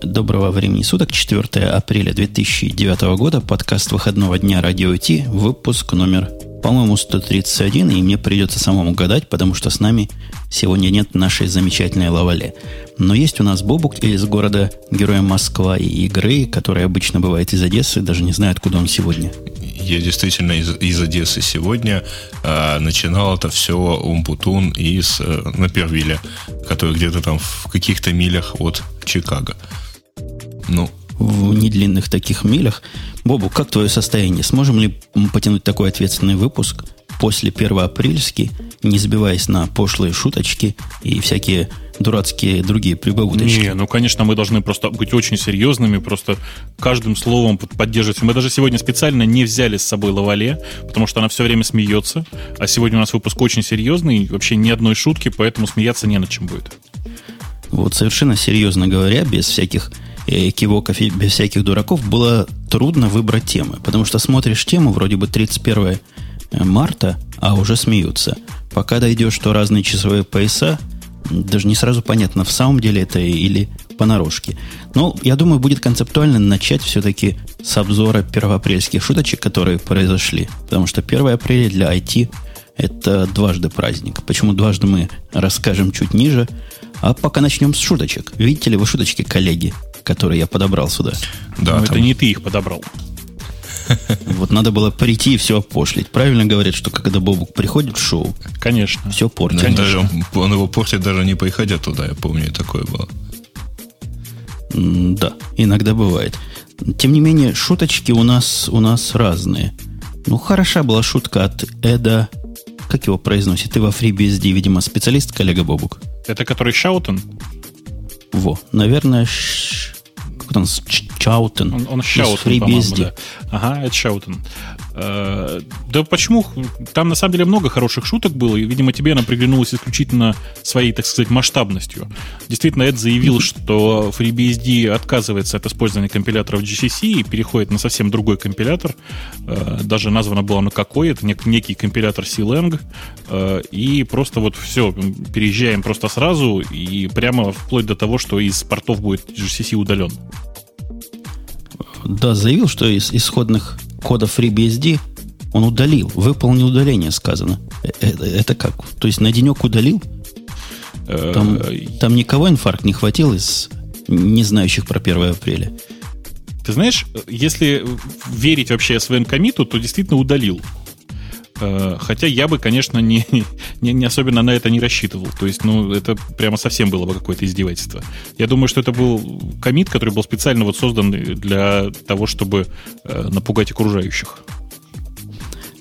Доброго времени суток, 4 апреля 2009 года, подкаст выходного дня Радио Ти, выпуск номер, по-моему, 131, и мне придется самому гадать, потому что с нами сегодня нет нашей замечательной лавале. Но есть у нас Бобук из города Героя Москва и игры, который обычно бывает из Одессы, даже не знаю, откуда он сегодня. Я действительно из, из Одессы сегодня. А, начинал это все Умпутун из а, Напервиля, который где-то там в каких-то милях от Чикаго. Ну. В недлинных таких милях. Бобу, как твое состояние? Сможем ли потянуть такой ответственный выпуск после 1 апрельски, не сбиваясь на пошлые шуточки и всякие дурацкие другие прибауточки. Не, ну, конечно, мы должны просто быть очень серьезными, просто каждым словом поддерживать. Мы даже сегодня специально не взяли с собой Лавале, потому что она все время смеется, а сегодня у нас выпуск очень серьезный, вообще ни одной шутки, поэтому смеяться не над чем будет. Вот совершенно серьезно говоря, без всяких кивоков и без всяких дураков, было трудно выбрать темы. Потому что смотришь тему, вроде бы 31 марта, а уже смеются. Пока дойдешь, что разные часовые пояса, даже не сразу понятно, в самом деле это или понарошке. Но я думаю, будет концептуально начать все-таки с обзора первоапрельских шуточек, которые произошли. Потому что 1 апреля для IT это дважды праздник. Почему дважды мы расскажем чуть ниже. А пока начнем с шуточек. Видите ли вы шуточки, коллеги, которые я подобрал сюда? Да, Но там... это не ты их подобрал. Вот надо было прийти и все опошлить. Правильно говорят, что когда Бобук приходит в шоу, конечно, все портит. Конечно. Даже, он его портит даже не приходя туда, я помню, такое было. Да, иногда бывает. Тем не менее, шуточки у нас, у нас разные. Ну, хороша была шутка от Эда. Как его произносит? Ты во FreeBSD, видимо, специалист, коллега Бобук. Это который Шаутон? Во, наверное, как он, Чаутен. Он, он Шаутен, по-моему, да. Ага, это Шаутен. Э, да почему? Там на самом деле много хороших шуток было, и, видимо, тебе она приглянулась исключительно своей, так сказать, масштабностью. Действительно, Эд заявил, что FreeBSD отказывается от использования компиляторов GCC и переходит на совсем другой компилятор. Э, даже названо было на какой. Это некий компилятор C-Lang. Э, и просто вот все, переезжаем просто сразу и прямо вплоть до того, что из портов будет GCC удален. Да, заявил, что из исходных кодов FreeBSD он удалил, выполнил удаление, сказано. Это, э, это как? То есть на денек удалил? Там, э, там никого инфаркт не хватил из не знающих про 1 апреля. Ты знаешь, если верить вообще своим комиту, то действительно удалил. Э, хотя я бы, конечно, не, не, не особенно на это не рассчитывал. То есть, ну, это прямо совсем было бы какое-то издевательство. Я думаю, что это был комит, который был специально вот создан для того, чтобы э, напугать окружающих.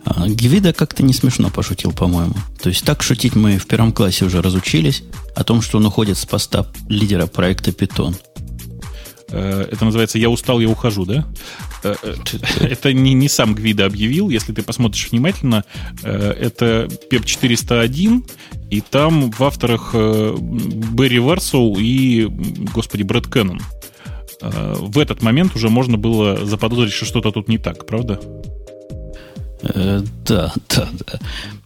А, Гвида как-то не смешно пошутил, по-моему. То есть так шутить мы в первом классе уже разучились о том, что он уходит с поста лидера проекта Python. Э, это называется «Я устал, я ухожу», да? Э, э, это не, не сам Гвида объявил, если ты посмотришь внимательно, это PEP 401, и там в авторах Берри Варсоу и, господи, Брэд Кеннон. В этот момент уже можно было заподозрить, что что-то тут не так, правда? да, да, да.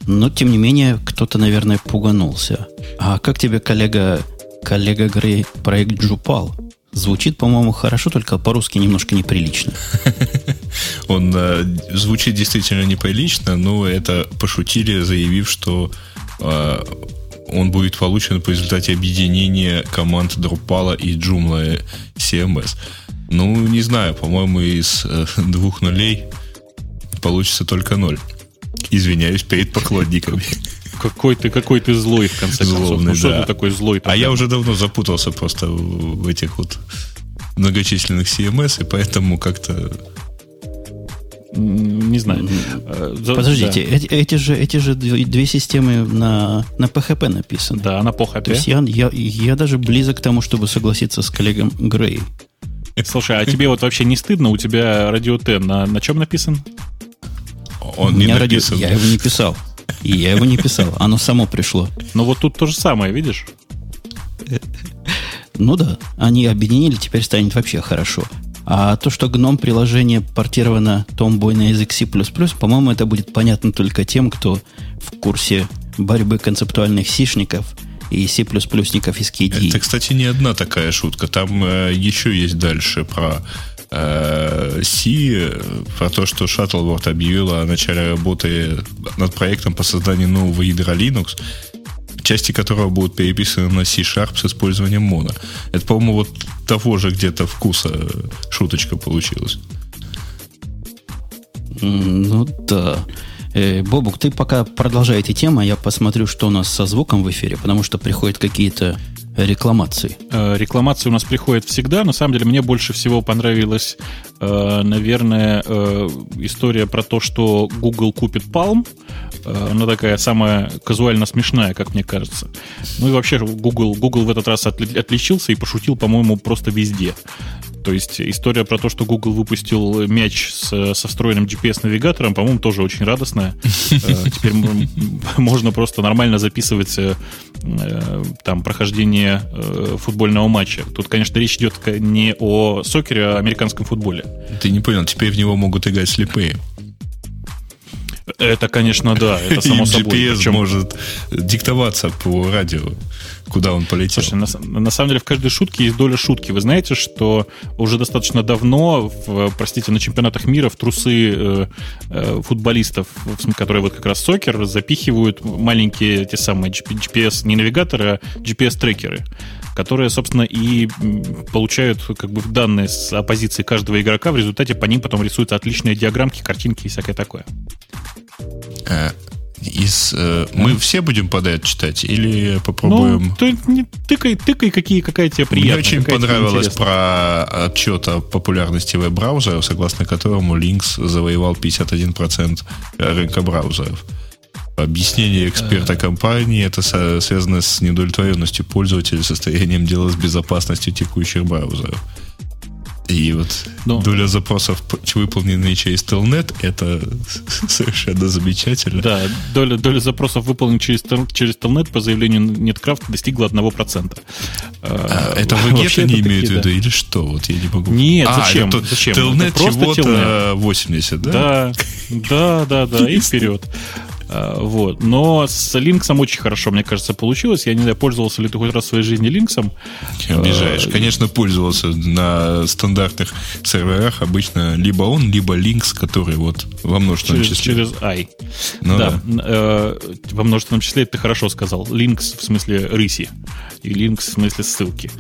Но, тем не менее, кто-то, наверное, пуганулся. А как тебе, коллега, коллега Грей, проект Джупал? Звучит, по-моему, хорошо, только по-русски немножко неприлично. Он э, звучит действительно неприлично, но это пошутили, заявив, что э, он будет получен по результате объединения команд Drupal и Joomla CMS. Ну, не знаю, по-моему, из э, двух нулей получится только ноль. Извиняюсь перед поклонниками. Какой ты, какой ты злой, в конце Злобный, концов. Ну, что да. ты такой злой? А я уже давно запутался просто в этих вот многочисленных CMS, и поэтому как-то не знаю. Э, Подождите, да. эти, эти же, эти же две системы на, на PHP написаны. Да, на PHP. То есть я, я, я даже близок к тому, чтобы согласиться с коллегом Грей. Слушай, а тебе вот вообще не стыдно? У тебя радио Т на, на чем написан? Он не написан. Радио, я его не писал. И я его не писал. Оно само пришло. Но вот тут то же самое, видишь? Ну да, они объединили, теперь станет вообще хорошо. А то, что гном приложение портировано Tomboy на язык C++, по-моему, это будет понятно только тем, кто в курсе борьбы концептуальных сишников и C++-ников из KDE. Это, кстати, не одна такая шутка. Там э, еще есть дальше про э, C, про то, что Shuttleworth объявила о начале работы над проектом по созданию нового ядра Linux, части которого будут переписаны на C-Sharp с использованием моно. Это, по-моему, вот того же где-то вкуса шуточка получилась. Ну да. Э, Бобук, ты пока продолжай эти темы, а я посмотрю, что у нас со звуком в эфире, потому что приходят какие-то рекламации. Э, рекламации у нас приходят всегда. На самом деле, мне больше всего понравилась, э, наверное, история про то, что Google купит Palm. Она такая самая казуально смешная, как мне кажется. Ну и вообще Google, Google в этот раз отличился и пошутил, по-моему, просто везде. То есть история про то, что Google выпустил мяч с, со встроенным GPS-навигатором, по-моему, тоже очень радостная. Э, теперь можно просто нормально записывать э, там прохождение э, футбольного матча. Тут, конечно, речь идет не о сокере, а о американском футболе. Ты не понял, теперь в него могут играть слепые. Это, конечно, да, это само Им собой. GPS Причем... может диктоваться по радио, куда он полетел. Слушайте, на, на самом деле в каждой шутке есть доля шутки. Вы знаете, что уже достаточно давно, в, простите, на чемпионатах мира в трусы э, э, футболистов, которые вот как раз сокер, запихивают маленькие те самые GPS, не навигаторы, а GPS-трекеры которые, собственно, и получают как бы данные с оппозиции каждого игрока. В результате по ним потом рисуются отличные диаграммки, картинки и всякое такое. Из, э, мы все будем подряд читать или попробуем? Ну, ты, не, тыкай, тыкай, какие, какая тебе приятная. Мне очень понравилось про отчет о популярности веб-браузера, согласно которому Linux завоевал 51% рынка браузеров. Объяснение эксперта компании это связано с недовлетворенностью пользователя, состоянием дела с безопасностью текущих браузеров. И вот Но. доля запросов, выполненные через Telnet, это совершенно замечательно. Да, доля, доля запросов, выполненных через, через Telnet, по заявлению NetCraft, достигла 1%. А, это VGET они имеют в виду, да. или что? Вот я не могу... Нет, а, зачем? Это, зачем? Telnet чего-то 80, да? Да, да, да, да, и вперед. А, вот. Но с Линксом очень хорошо, мне кажется, получилось. Я не знаю, пользовался ли ты хоть раз в своей жизни Линксом. Обижаешь. Конечно, пользовался на стандартных серверах. Обычно либо он, либо Linux, который вот во множественном через, числе. Через i. Ну, да. да. Э, во множественном числе ты хорошо сказал. Links в смысле рыси. И Links в смысле ссылки.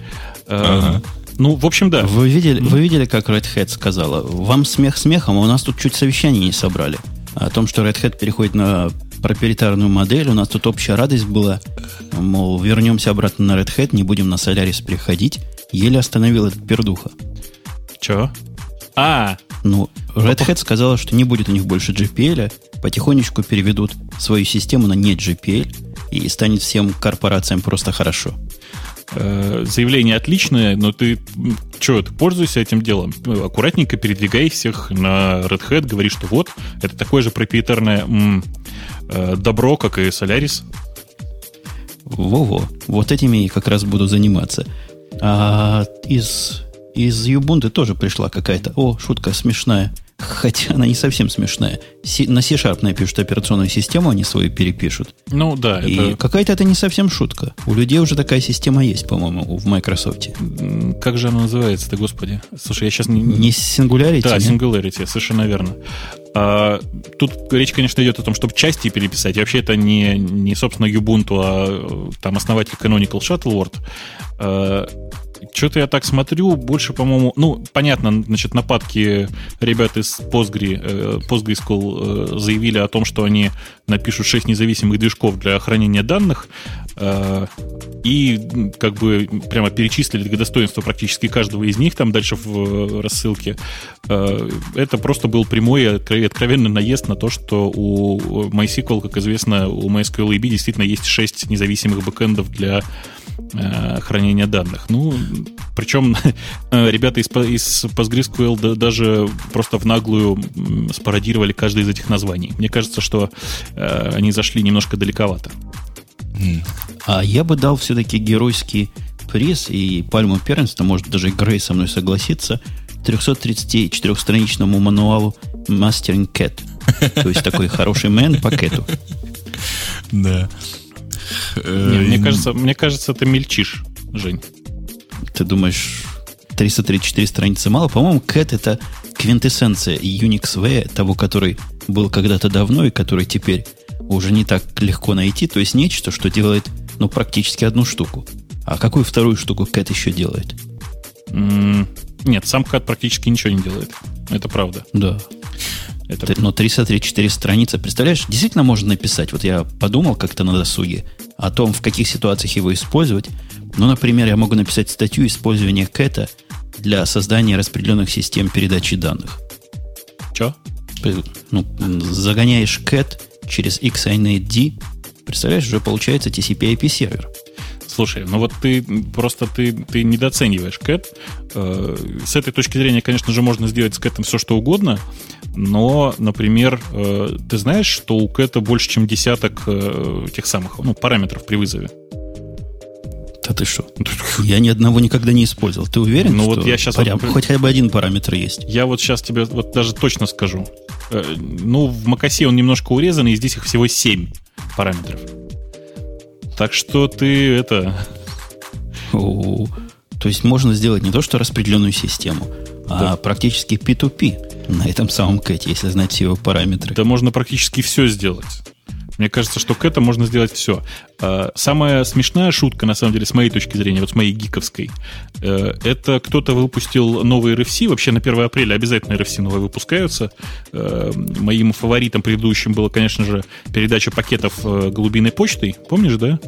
Э, ага. Ну, в общем, да. Вы видели, вы видели, как Red Hat сказала? Вам смех смехом, а у нас тут чуть совещание не собрали о том, что Red Hat переходит на проприетарную модель. У нас тут общая радость была. Мол, вернемся обратно на Red Hat, не будем на Solaris переходить. Еле остановил этот пердуха. Че? А! Ну, Red Hat сказала, что не будет у них больше GPL, потихонечку переведут свою систему на не GPL, и станет всем корпорациям просто хорошо. Э, заявление отличное, но ты что, ты пользуйся этим делом. Аккуратненько передвигай всех на Red Hat, говори, что вот, это такое же проприетарное м, э, добро, как и Solaris. Во-во, вот этими и как раз буду заниматься. А из, из Ubuntu тоже пришла какая-то, о, шутка смешная – Хотя она не совсем смешная. на C-Sharp напишут операционную систему, они свою перепишут. Ну да. И это... какая-то это не совсем шутка. У людей уже такая система есть, по-моему, в Microsoft. Как же она называется-то, господи? Слушай, я сейчас не... Не Singularity? Да, Singularity, совершенно верно. А, тут речь, конечно, идет о том, чтобы части переписать. И вообще это не, не собственно, Ubuntu, а там основатель Canonical Shuttleworth. А, что-то я так смотрю, больше, по-моему, ну, понятно, значит, нападки ребят из Postgre, э, PostgreSQL э, заявили о том, что они напишут 6 независимых движков для хранения данных, э, и как бы прямо перечислили достоинства практически каждого из них там дальше в рассылке. Это просто был прямой откровенный наезд на то, что у MySQL, как известно, у MySQL EB действительно есть 6 независимых бэкэндов для хранения данных. Ну, причем э, ребята из, из PostgreSQL даже просто в наглую спародировали каждое из этих названий. Мне кажется, что э, они зашли немножко далековато. А я бы дал все-таки геройский приз и пальму первенства, может даже Грей со мной согласится, 334-страничному мануалу Mastering Cat. То есть такой хороший мэн по кэту. Да. Э, Не, мне, кажется, мне кажется, ты мельчишь, Жень. Ты думаешь, 334 страницы мало? По-моему, Cat это квинтэссенция Unix V, того, который был когда-то давно и который теперь уже не так легко найти. То есть нечто, что делает ну, практически одну штуку. А какую вторую штуку Cat еще делает? Mm, нет, сам Cat практически ничего не делает. Это правда. Да. Это... Но 334 страницы, представляешь, действительно можно написать. Вот я подумал как-то на досуге о том, в каких ситуациях его использовать. Ну, например, я могу написать статью использования кэта для создания распределенных систем передачи данных. Че? Ну, загоняешь cat через XINAD, представляешь, уже получается TCP-IP сервер. Слушай, ну вот ты просто ты, ты недооцениваешь кэт. Э, с этой точки зрения, конечно же, можно сделать с кэтом все, что угодно, но, например, э, ты знаешь, что у кэта больше, чем десяток э, тех самых ну, параметров при вызове? Да ты что? Я ни одного никогда не использовал. Ты уверен, ну, что вот я сейчас паря... вот, хотя бы один параметр есть? Я вот сейчас тебе вот даже точно скажу. Ну, в Макасе он немножко урезан, и здесь их всего 7 параметров. Так что ты это... О, то есть можно сделать не то, что распределенную систему, да. а практически P2P на этом самом кэте, если знать все его параметры. Да можно практически все сделать. Мне кажется, что к этому можно сделать все. А, самая смешная шутка, на самом деле, с моей точки зрения, вот с моей гиковской, э, это кто-то выпустил новый RFC, вообще на 1 апреля обязательно RFC новые выпускаются. Э, моим фаворитом предыдущим было, конечно же, передача пакетов э, голубиной почтой. Помнишь, да?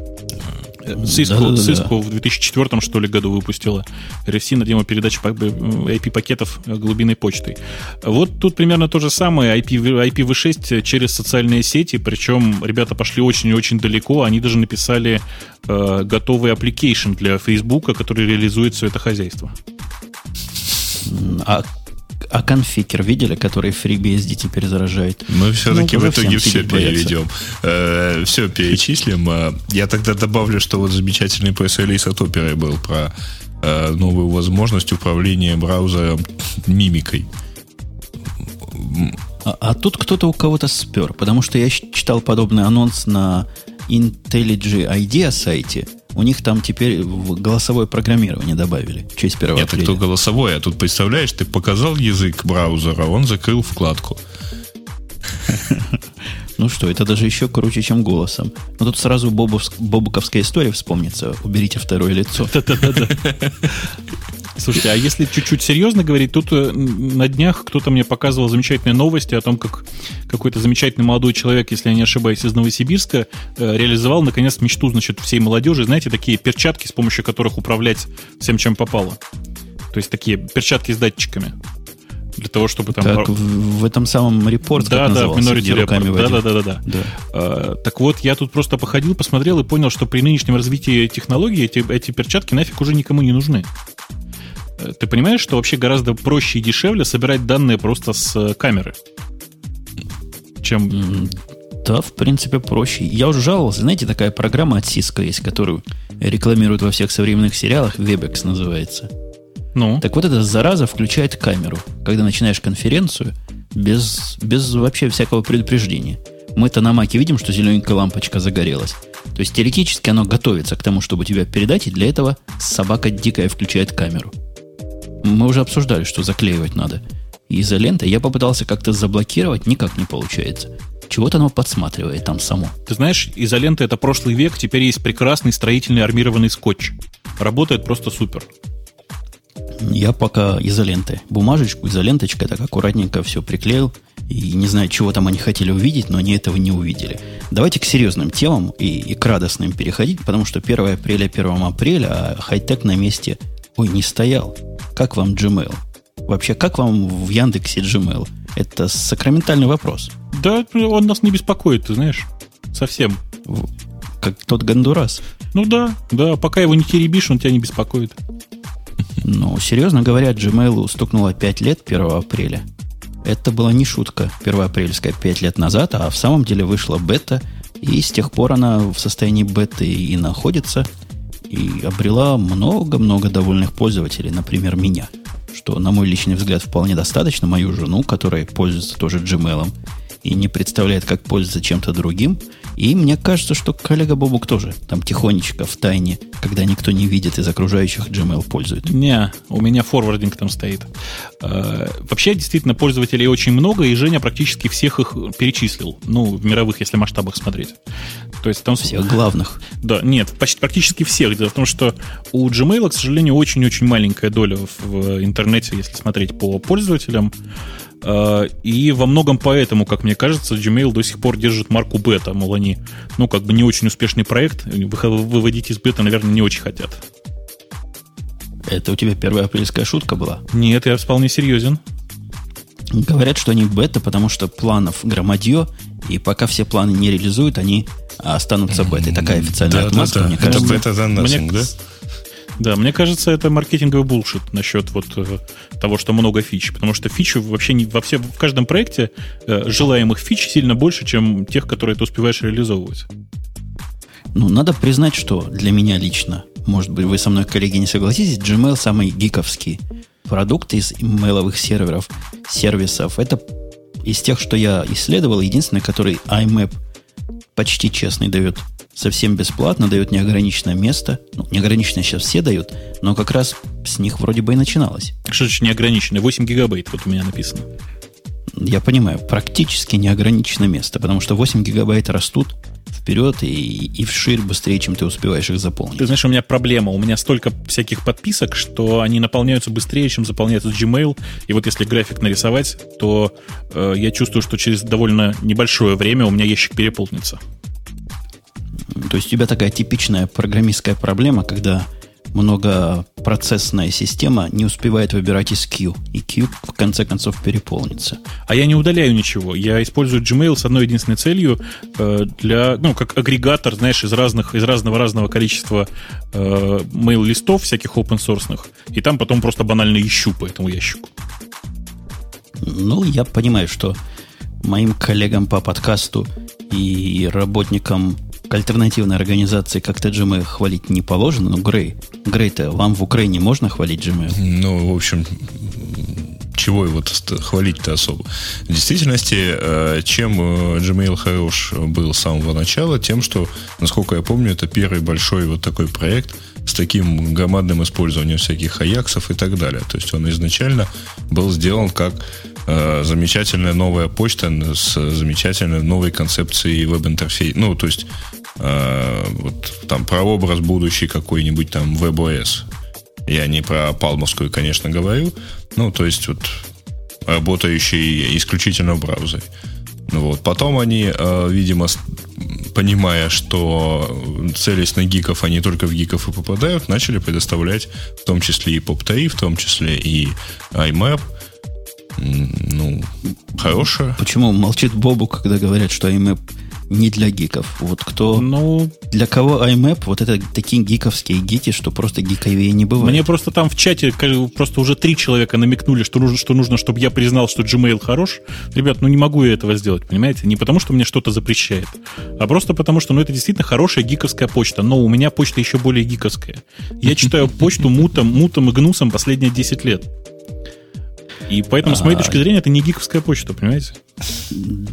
Cisco, да, да, Cisco да. в 2004 что ли году выпустила RFC на тему передачи IP-пакетов глубинной почтой. Вот тут примерно то же самое, IP, IPv6 через социальные сети, причем ребята пошли очень и очень далеко, они даже написали э, готовый application для Facebook, который реализует все это хозяйство. А а конфикер видели, который FreeBSD теперь заражает? Мы все-таки ну, в итоге все переведем. Э, все перечислим. Э, я тогда добавлю, что вот замечательный пресс-релиз от Opera был про э, новую возможность управления браузером мимикой. А, а тут кто-то у кого-то спер, потому что я читал подобный анонс на IntelliJ IDEA сайте, у них там теперь голосовое программирование добавили через 1 Нет, апреля. Это кто голосовое, а тут, представляешь, ты показал язык браузера, он закрыл вкладку. Ну что, это даже еще круче, чем голосом. Но тут сразу бобуковская история вспомнится. Уберите второе лицо. Слушайте, а если чуть-чуть серьезно говорить, тут э, на днях кто-то мне показывал замечательные новости о том, как какой-то замечательный молодой человек, если я не ошибаюсь, из Новосибирска, э, реализовал наконец мечту, значит, всей молодежи, знаете, такие перчатки, с помощью которых управлять всем, чем попало. То есть такие перчатки с датчиками для того, чтобы там... Так, в, этом самом репорте, да, да, в Minority Report. Да, да, да, да, да. да. А, так вот, я тут просто походил, посмотрел и понял, что при нынешнем развитии технологий эти, эти перчатки нафиг уже никому не нужны. Ты понимаешь, что вообще гораздо проще и дешевле собирать данные просто с э, камеры? Чем... Да, в принципе, проще. Я уже жаловался, знаете, такая программа от Cisco есть, которую рекламируют во всех современных сериалах, Webex называется. Ну? Так вот эта зараза включает камеру, когда начинаешь конференцию без, без вообще всякого предупреждения. Мы-то на маке видим, что зелененькая лампочка загорелась. То есть теоретически оно готовится к тому, чтобы тебя передать, и для этого собака дикая включает камеру. Мы уже обсуждали, что заклеивать надо. изолентой я попытался как-то заблокировать, никак не получается. Чего-то оно подсматривает там само. Ты знаешь, изолента это прошлый век, теперь есть прекрасный строительный армированный скотч. Работает просто супер. Я пока изолентой. Бумажечку, изоленточкой так аккуратненько все приклеил. И не знаю, чего там они хотели увидеть, но они этого не увидели. Давайте к серьезным темам и, и к радостным переходить, потому что 1 апреля 1 апреля, а хай-тек на месте, ой, не стоял. Как вам Gmail? Вообще, как вам в Яндексе Gmail? Это сакраментальный вопрос. Да, он нас не беспокоит, ты знаешь. Совсем. Как тот Гондурас. Ну да, да, пока его не теребишь, он тебя не беспокоит. Ну, серьезно говоря, Gmail стукнуло 5 лет 1 апреля. Это была не шутка 1 апрельская 5 лет назад, а в самом деле вышла бета, и с тех пор она в состоянии беты и находится – и обрела много-много довольных пользователей, например, меня, что, на мой личный взгляд, вполне достаточно, мою жену, которая пользуется тоже Gmail, и не представляет, как пользоваться чем-то другим. И мне кажется, что коллега Бобук тоже там тихонечко в тайне, когда никто не видит из окружающих Gmail пользует. Не, у меня форвардинг там стоит. Э, вообще, действительно, пользователей очень много, и Женя практически всех их перечислил. Ну, в мировых, если масштабах смотреть. То есть там... Всех главных. Да, нет, почти, практически всех. Дело в том, что у Gmail, к сожалению, очень-очень маленькая доля в интернете, если смотреть по пользователям. А, и во многом поэтому, как мне кажется, Gmail до сих пор держит марку бета. Мол, они, ну, как бы не очень успешный проект, выводить из бета, наверное, не очень хотят. Это у тебя первая апрельская шутка была? Нет, я вполне серьезен. Говорят, что они бета, потому что планов громадье, и пока все планы не реализуют, они останутся бетой. Такая официальная да, отмазка, да, да. мне кажется. Это бета за nothing, мне, да? Да, мне кажется, это маркетинговый булшит насчет вот э, того, что много фич. Потому что фич вообще не, во все, в каждом проекте э, желаемых фич сильно больше, чем тех, которые ты успеваешь реализовывать. Ну, надо признать, что для меня лично, может быть, вы со мной, коллеги, не согласитесь, Gmail самый гиковский продукт из имейловых серверов, сервисов. Это из тех, что я исследовал, единственный, который IMAP почти честный дает совсем бесплатно, дает неограниченное место. Ну, неограниченное сейчас все дают, но как раз с них вроде бы и начиналось. Что значит неограниченное? 8 гигабайт, вот у меня написано. Я понимаю, практически неограниченное место, потому что 8 гигабайт растут вперед и, и вширь быстрее, чем ты успеваешь их заполнить. Ты знаешь, у меня проблема. У меня столько всяких подписок, что они наполняются быстрее, чем заполняется Gmail. И вот если график нарисовать, то э, я чувствую, что через довольно небольшое время у меня ящик переполнится. То есть у тебя такая типичная программистская проблема, когда многопроцессная система не успевает выбирать из Q, и Q в конце концов переполнится. А я не удаляю ничего. Я использую Gmail с одной единственной целью э, для, ну, как агрегатор, знаешь, из разных, из разного разного количества э, mail-листов всяких open source, и там потом просто банально ищу по этому ящику. Ну, я понимаю, что моим коллегам по подкасту и работникам альтернативной организации как-то Gmail хвалить не положено, но Грей, Грей-то вам в Украине можно хвалить Gmail? Ну, в общем, чего его хвалить-то особо? В действительности, э, чем э, Gmail хорош был с самого начала, тем, что, насколько я помню, это первый большой вот такой проект с таким громадным использованием всяких аяксов и так далее. То есть он изначально был сделан как э, замечательная новая почта с замечательной новой концепцией веб-интерфейса. Ну, то есть э, вот там про образ будущий какой-нибудь там WebOS. Я не про палмовскую, конечно, говорю. Ну, то есть вот работающий исключительно в браузере. Ну вот. Потом они, э, видимо, понимая, что целясь на гиков, они только в гиков и попадают, начали предоставлять в том числе и POP3, в том числе и IMAP. Ну, хорошая. Почему молчит Бобу, когда говорят, что IMAP не для гиков. Вот кто... Ну, для кого iMap, вот это такие гиковские гики, что просто гиковее не бывает. Мне просто там в чате просто уже три человека намекнули, что нужно, что нужно, чтобы я признал, что Gmail хорош. Ребят, ну не могу я этого сделать, понимаете? Не потому, что мне что-то запрещает, а просто потому, что ну, это действительно хорошая гиковская почта. Но у меня почта еще более гиковская. Я читаю почту мутом, мутом и гнусом последние 10 лет. И поэтому, с моей а. точки зрения, это не гиковская почта, понимаете?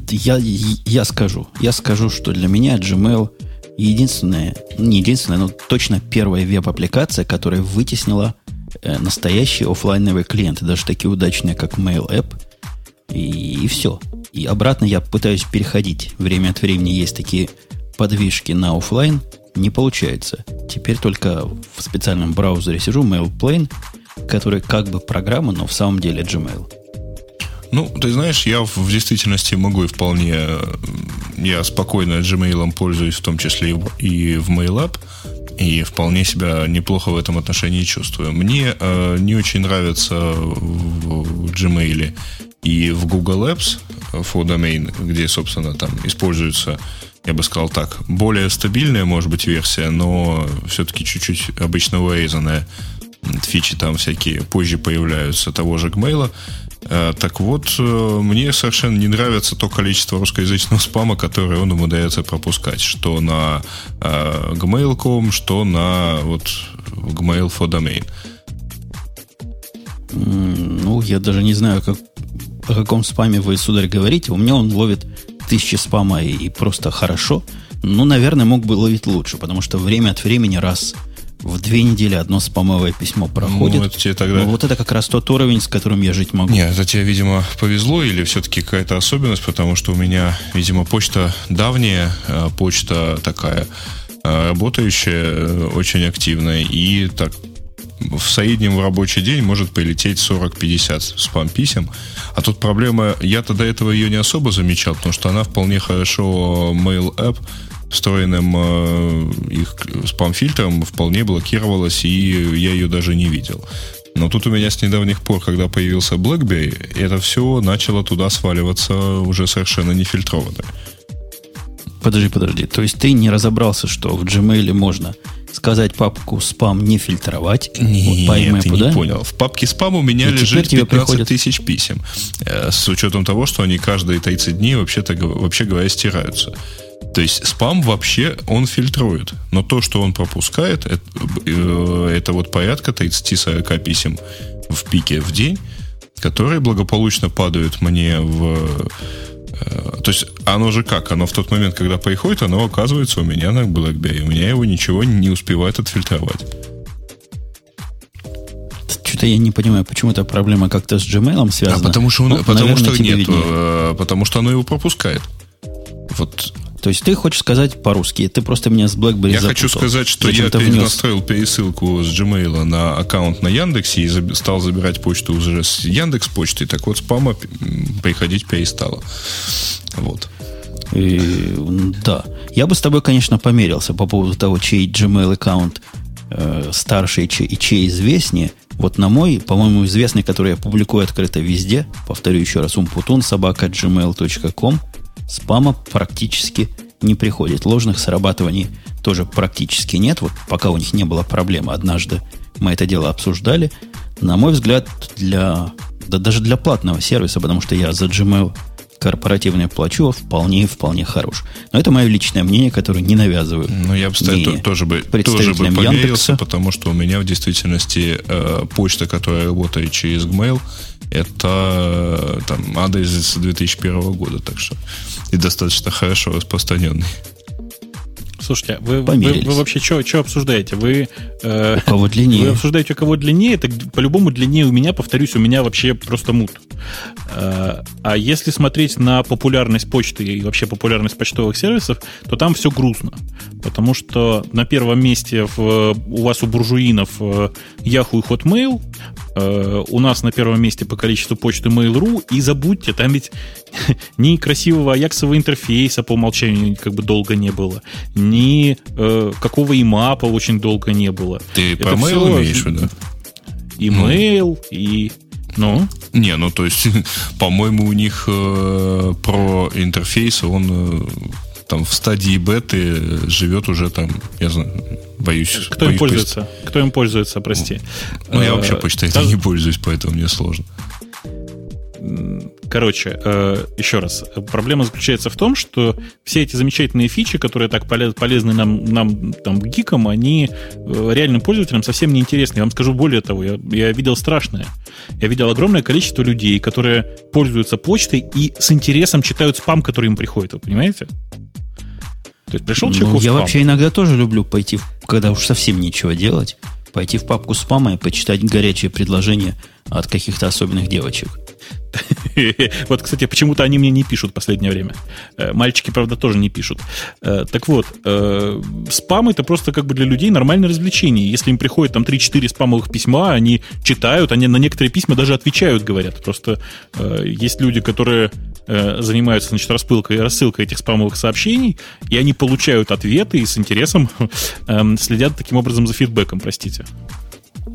Я, я скажу. Я скажу, что для меня Gmail единственная, не единственная, но точно первая веб-аппликация, которая вытеснила э, настоящие офлайновые клиенты, даже такие удачные, как Mail App. И, и все. И обратно я пытаюсь переходить. Время от времени есть такие подвижки на офлайн. Не получается. Теперь только в специальном браузере сижу, MailPlane, который как бы программа, но в самом деле Gmail. Ну, ты знаешь, я в действительности могу и вполне... Я спокойно Gmail пользуюсь, в том числе и в MailApp, и вполне себя неплохо в этом отношении чувствую. Мне э, не очень нравится в Gmail и в Google Apps for Domain, где, собственно, там используется я бы сказал так, более стабильная, может быть, версия, но все-таки чуть-чуть обычно урезанная фичи там всякие позже появляются того же Gmail. Э, так вот, э, мне совершенно не нравится то количество русскоязычного спама, которое он умудряется пропускать. Что на э, Gmail.com, что на вот Gmail for Domain. Ну, я даже не знаю, как, о каком спаме вы, сударь, говорите. У меня он ловит тысячи спама и, и просто хорошо, ну, наверное, мог бы ловить лучше, потому что время от времени раз в две недели одно спамовое письмо проходит. Ну, это тебе тогда... Но вот это как раз тот уровень, с которым я жить могу. Нет, это тебе, видимо, повезло или все-таки какая-то особенность, потому что у меня, видимо, почта давняя, а, почта такая а, работающая, э, очень активная, и так в среднем в рабочий день может полететь 40-50 спам-писем. А тут проблема, я-то до этого ее не особо замечал, потому что она вполне хорошо Mail App встроенным э, их спам-фильтром вполне блокировалась, и я ее даже не видел. Но тут у меня с недавних пор, когда появился BlackBerry, это все начало туда сваливаться уже совершенно нефильтрованно. Подожди, подожди. То есть ты не разобрался, что в Gmail можно сказать папку спам не фильтровать? Нет, по ты не понял. В папке спам у меня и лежит 15 приходят... тысяч писем. Э, с учетом того, что они каждые 30 дней вообще-то, вообще говоря, стираются. То есть спам вообще он фильтрует. Но то, что он пропускает, это, э, это вот порядка 30-40 писем в пике в день, которые благополучно падают мне в... Э, то есть оно же как? Оно в тот момент, когда приходит, оно оказывается у меня на BlackBerry. У меня его ничего не успевает отфильтровать. Что-то я не понимаю, почему эта проблема как-то с Gmail связана. А потому что, он, ну, потому наверное, что нет, виднее. Э, потому что оно его пропускает. Вот то есть ты хочешь сказать по-русски, ты просто меня с BlackBerry Я запутал. хочу сказать, что я перенастроил пересылку с Gmail на аккаунт на Яндексе и стал забирать почту уже с Яндекс почты. Так вот, спама приходить перестало. Вот. И, да. Я бы с тобой, конечно, померился по поводу того, чей Gmail аккаунт э, старше и чей, и чей известнее. Вот на мой, по-моему, известный, который я публикую открыто везде, повторю еще раз, умпутун собака gmail.com – спама практически не приходит. Ложных срабатываний тоже практически нет. Вот пока у них не было проблемы. Однажды мы это дело обсуждали. На мой взгляд, для, да даже для платного сервиса, потому что я за Gmail корпоративный плачу, вполне вполне хорош. Но это мое личное мнение, которое не навязываю. Ну, я бы, кстати, тоже бы, тоже бы померился, потому что у меня в действительности э, почта, которая работает через Gmail, это там адрес 2001 года, так что и достаточно хорошо распространенный. Слушайте, вы, вы, вы вообще что обсуждаете? Вы, э, у кого длиннее? Вы обсуждаете, у кого длиннее, так по-любому длиннее у меня, повторюсь, у меня вообще просто мут. Э, а если смотреть на популярность почты и вообще популярность почтовых сервисов, то там все грустно. Потому что на первом месте в, у вас у буржуинов э, Yahoo и Hotmail, э, у нас на первом месте по количеству почты Mail.ru, и забудьте, там ведь ни красивого аяксового интерфейса по умолчанию как бы долго не было, ни э, какого имапа очень долго не было. Ты Это про mail имеешь в виду? Email ну. и ну? Не, ну то есть, по-моему, у них э, про интерфейс, он э, там в стадии беты живет уже там, я знаю, боюсь. Кто боюсь им пользуется? Поиск... Кто им пользуется, прости. Ну, я вообще почтой э, не пользуюсь, поэтому мне сложно. Короче, э, еще раз. Проблема заключается в том, что все эти замечательные фичи, которые так полезны нам, нам там, гикам, они э, реальным пользователям совсем не интересны. Я вам скажу более того, я, я видел страшное. Я видел огромное количество людей, которые пользуются почтой и с интересом читают спам, который им приходит. Вы понимаете? То есть пришел человек ну, Я спам. вообще иногда тоже люблю пойти, когда уж совсем нечего делать, пойти в папку спама и почитать горячие предложения от каких-то особенных девочек. Вот, кстати, почему-то они мне не пишут в последнее время. Э, мальчики, правда, тоже не пишут. Э, так вот, э, спам это просто как бы для людей нормальное развлечение. Если им приходит там 3-4 спамовых письма, они читают, они на некоторые письма даже отвечают, говорят. Просто есть люди, которые занимаются, значит, распылкой, рассылкой этих спамовых сообщений, и они получают ответы и с интересом эм, следят таким образом за фидбэком, простите.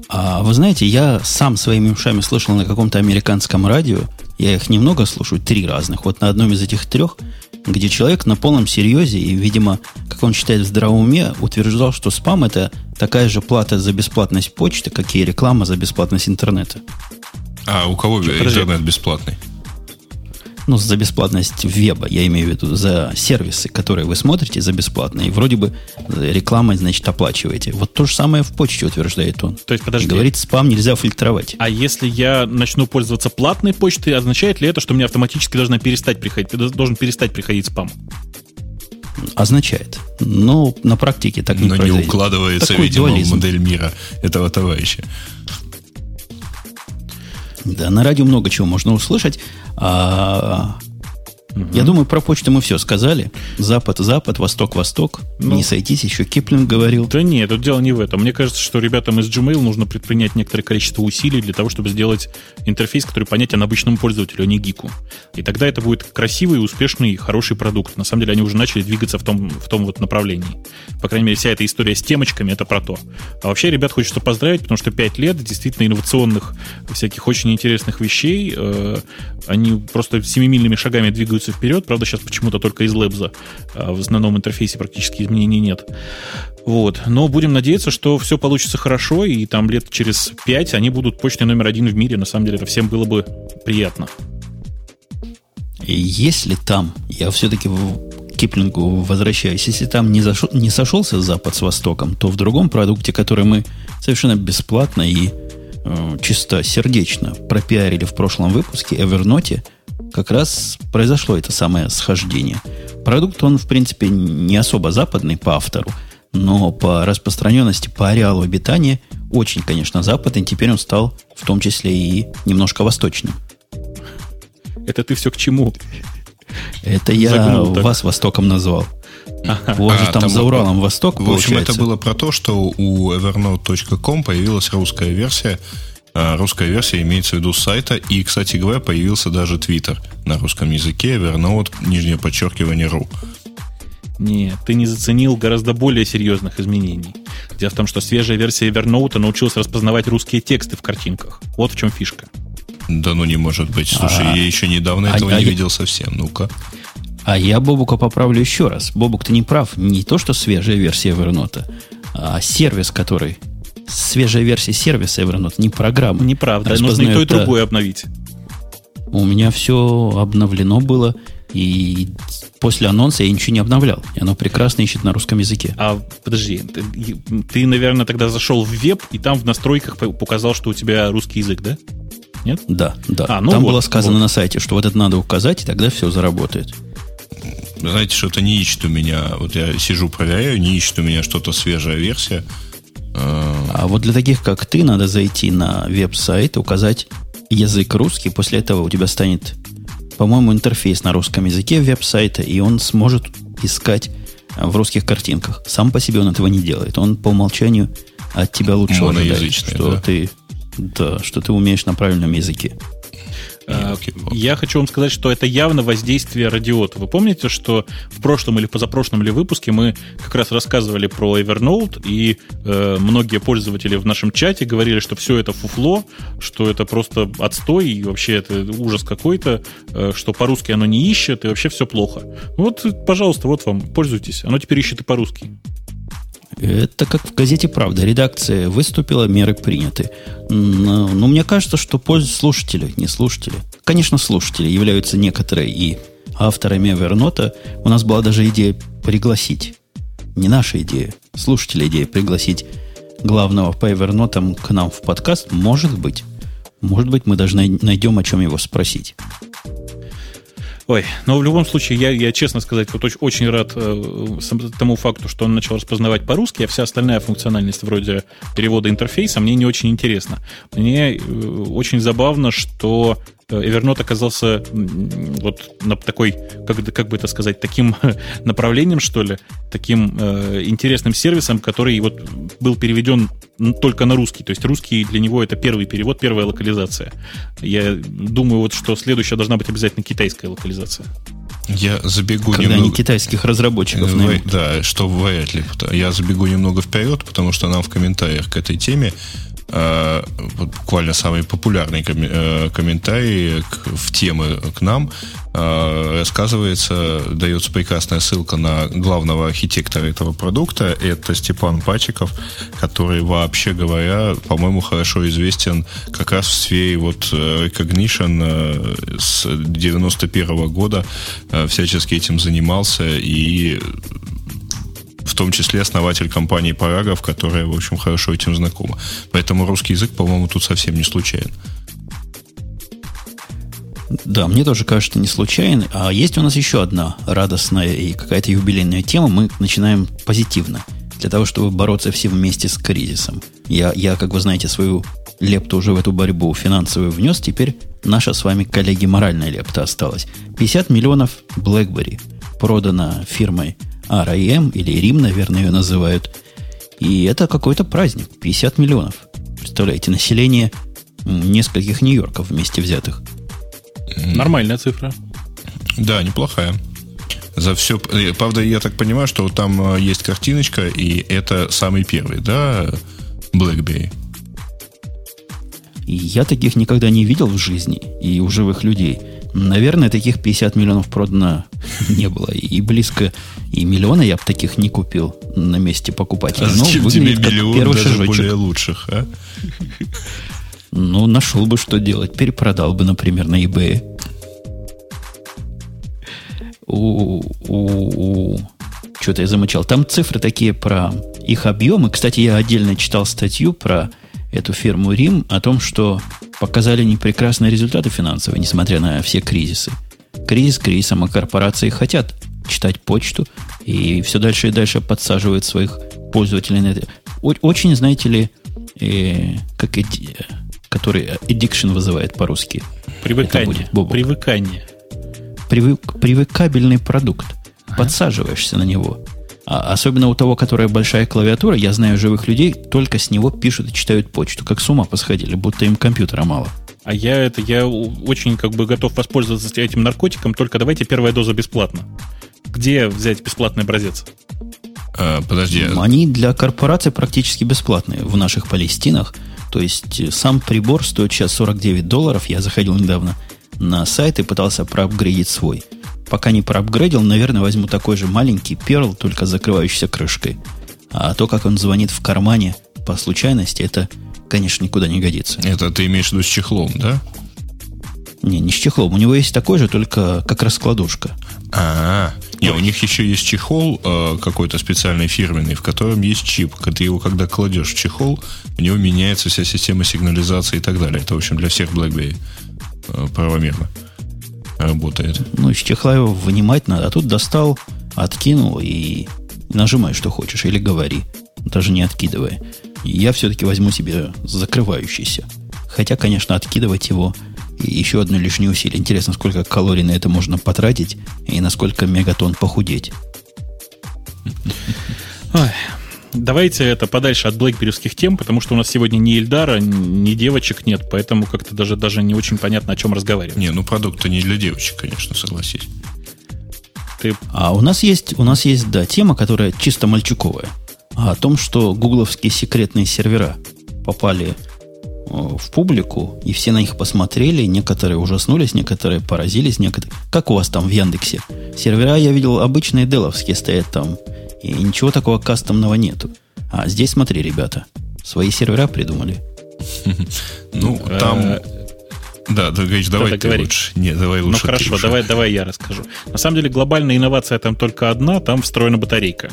А вы знаете, я сам своими ушами слышал на каком-то американском радио, я их немного слушаю, три разных, вот на одном из этих трех, где человек на полном серьезе и, видимо, как он считает в здравом уме, утверждал, что спам это такая же плата за бесплатность почты, как и реклама за бесплатность интернета. А у кого Что, интернет подожди. бесплатный? Ну, за бесплатность веба, я имею в виду, за сервисы, которые вы смотрите за бесплатно, и вроде бы рекламой, значит, оплачиваете. Вот то же самое в почте утверждает он. То есть, подожди. Говорит, спам нельзя фильтровать. А если я начну пользоваться платной почтой, означает ли это, что мне автоматически должна перестать приходить, должен перестать приходить спам? Означает. Но на практике так не Но произойдет. не укладывается, Такой видимо, дуализм. в модель мира этого товарища. Да, на радио много чего можно услышать. А, Я думаю, про почту мы все сказали. Запад, запад, восток, восток. Ну. Не сойтись, еще Киплинг говорил. Да нет, тут дело не в этом. Мне кажется, что ребятам из Gmail нужно предпринять некоторое количество усилий для того, чтобы сделать интерфейс, который понятен обычному пользователю, а не гику. И тогда это будет красивый, успешный, хороший продукт. На самом деле они уже начали двигаться в том, в том вот направлении. По крайней мере, вся эта история с темочками — это про то. А вообще, ребят, хочется поздравить, потому что 5 лет действительно инновационных, всяких очень интересных вещей. э, они просто семимильными шагами двигаются вперед. Правда, сейчас почему-то только из Лэбза. А в основном интерфейсе практически изменений нет. Вот. Но будем надеяться, что все получится хорошо, и там лет через пять они будут почтой номер один в мире. На самом деле, это всем было бы приятно. Если там, я все-таки в Киплингу возвращаюсь, если там не, зашел, не сошелся Запад с Востоком, то в другом продукте, который мы совершенно бесплатно и э, чисто сердечно пропиарили в прошлом выпуске, Evernote, как раз произошло это самое схождение. Продукт, он, в принципе, не особо западный по автору, но по распространенности, по ареалу обитания очень, конечно, западный. Теперь он стал в том числе и немножко восточным. Это ты все к чему? Это я Загнул так. вас Востоком назвал. У вас А, же там, там за вот- Уралом Восток, В общем, получается. это было про то, что у evernote.com появилась русская версия. А, Русская версия имеется в виду сайта. И, кстати говоря, появился даже Twitter на русском языке. Evernote, нижнее подчеркивание, ру. Нет, ты не заценил гораздо более серьезных изменений. Дело в том, что свежая версия Evernote научилась распознавать русские тексты в картинках. Вот в чем фишка. Да ну не может быть. Слушай, А. я еще недавно А- этого а не я- видел совсем. Ну-ка. А я Бобука поправлю еще раз. Бобук, ты не прав. Не то, что свежая версия Evernote, а сервис, который... Свежая версия сервиса Evernote, не программа. Неправда. Нужно и то, и другое обновить. У меня все обновлено было, и после анонса я ничего не обновлял. И оно прекрасно ищет на русском языке. А подожди, ты, ты, наверное, тогда зашел в веб и там в настройках по- показал, что у тебя русский язык, да? Нет? Да, да. А, ну Там вот, было сказано вот. на сайте, что вот это надо указать, и тогда все заработает. Знаете, что-то не ищет у меня. Вот я сижу, проверяю, не ищет у меня что-то свежая версия. А, А вот для таких, как ты, надо зайти на веб-сайт, указать язык русский. После этого у тебя станет, по-моему, интерфейс на русском языке веб-сайта, и он сможет искать а, в русских картинках. Сам по себе он этого не делает. Он по умолчанию от тебя лучше ожидает, что да. ты да, что ты умеешь на правильном языке. А. Я хочу вам сказать, что это явно воздействие радиота. Вы помните, что в прошлом или позапрошлом ли выпуске мы как раз рассказывали про Evernote, и э, многие пользователи в нашем чате говорили, что все это фуфло, что это просто отстой, и вообще это ужас какой-то, э, что по-русски оно не ищет, и вообще все плохо. Вот, пожалуйста, вот вам, пользуйтесь. Оно теперь ищет и по-русски. Это как в газете «Правда». Редакция выступила, меры приняты. Но, но мне кажется, что пользу слушатели, не слушатели. Конечно, слушатели являются некоторые и авторами Evernote. У нас была даже идея пригласить. Не наша идея, слушателя идея пригласить главного по Evernote к нам в подкаст. Может быть. Может быть, мы даже най- найдем, о чем его спросить. Ой, но в любом случае, я, я честно сказать, вот очень, очень рад э, тому факту, что он начал распознавать по-русски, а вся остальная функциональность вроде перевода интерфейса мне не очень интересна. Мне э, очень забавно, что Evernote оказался м, вот на такой, как, как бы это сказать, таким направлением, что ли, таким э, интересным сервисом, который вот был переведен только на русский. То есть русский для него это первый перевод, первая локализация. Я думаю, вот что следующая должна быть обязательно китайская локализация. Я забегу Когда они немного... китайских разработчиков Э, наймут. вы- Да, что вряд ли. Я забегу немного вперед, потому что нам в комментариях к этой теме э, вот буквально самые популярные комме- э, комментарии к- в темы к нам э, рассказывается, дается прекрасная ссылка на главного архитектора этого продукта. Это Степан Пачиков, который, вообще говоря, по-моему, хорошо известен как раз в сфере вот recognition с 91 года всячески этим занимался и том числе основатель компании Парагов, которая, в общем, хорошо этим знакома. Поэтому русский язык, по-моему, тут совсем не случайен. Да, мне тоже кажется, не случайно. А есть у нас еще одна радостная и какая-то юбилейная тема. Мы начинаем позитивно. Для того, чтобы бороться все вместе с кризисом. Я, я как вы знаете, свою лепту уже в эту борьбу финансовую внес. Теперь наша с вами, коллеги, моральная лепта осталась. 50 миллионов BlackBerry продано фирмой RIM, или RIM, наверное, ее называют. И это какой-то праздник. 50 миллионов. Представляете, население нескольких Нью-Йорков вместе взятых. Нормальная цифра. Да, неплохая. За все. Э, правда, я так понимаю, что там э, есть картиночка, и это самый первый, да, BlackBerry. Я таких никогда не видел в жизни и у живых людей. Наверное, таких 50 миллионов продано не было. И близко, и миллиона я бы таких не купил на месте покупателя. А зачем Но тебе миллион первый даже шажочек. более лучших, а? Ну, нашел бы, что делать. Перепродал бы, например, на eBay. У, у, у. Что-то я замычал. Там цифры такие про их объемы. Кстати, я отдельно читал статью про эту фирму Рим о том, что показали непрекрасные результаты финансовые, несмотря на все кризисы. Кризис кризисом, а корпорации хотят читать почту и все дальше и дальше подсаживают своих пользователей на это. Очень, знаете ли, э, как эти, который addiction вызывает по-русски. Привыкание. Будет, Привыкание. Привык, привыкабельный продукт. Подсаживаешься на него. А особенно у того, которая большая клавиатура, я знаю живых людей, только с него пишут и читают почту. Как с ума посходили, будто им компьютера мало. А я это я очень как бы готов воспользоваться этим наркотиком, только давайте первая доза бесплатно. Где взять бесплатный образец? А, подожди. Они для корпораций практически бесплатные в наших Палестинах. То есть э, сам прибор стоит сейчас 49 долларов. Я заходил недавно на сайт и пытался проапгрейдить свой. Пока не проапгрейдил, наверное, возьму такой же маленький перл, только с закрывающейся крышкой. А то, как он звонит в кармане по случайности, это, конечно, никуда не годится. Это ты имеешь в виду с чехлом, да? Не, не с чехлом. У него есть такой же, только как раскладушка. А, -а, Не, у них еще есть чехол э, какой-то специальный фирменный, в котором есть чип. Ты его когда кладешь в чехол, у него меняется вся система сигнализации и так далее. Это, в общем, для всех BlackBerry э, правомерно работает. Ну, из чехла его вынимать надо. А тут достал, откинул и нажимай, что хочешь, или говори, даже не откидывая. я все-таки возьму себе закрывающийся. Хотя, конечно, откидывать его и еще одно лишнее усилие. Интересно, сколько калорий на это можно потратить и насколько мегатон похудеть. Ой, давайте это подальше от блэкберевских тем, потому что у нас сегодня ни Эльдара, ни девочек нет, поэтому как-то даже, даже не очень понятно, о чем разговаривать. Не, ну продукт-то не для девочек, конечно, согласись. Ты... А у нас есть, у нас есть, да, тема, которая чисто мальчуковая. А о том, что гугловские секретные сервера попали э, в публику, и все на них посмотрели, некоторые ужаснулись, некоторые поразились, некоторые... Как у вас там в Яндексе? Сервера, я видел, обычные деловские стоят там и ничего такого кастомного нету. А здесь, смотри, ребята, свои сервера придумали. Ну, там... Э, да, говоришь, давай ты лучше. Нет, давай лучше. Ну хорошо, давай, давай я расскажу. На самом деле глобальная инновация там только одна, там встроена батарейка.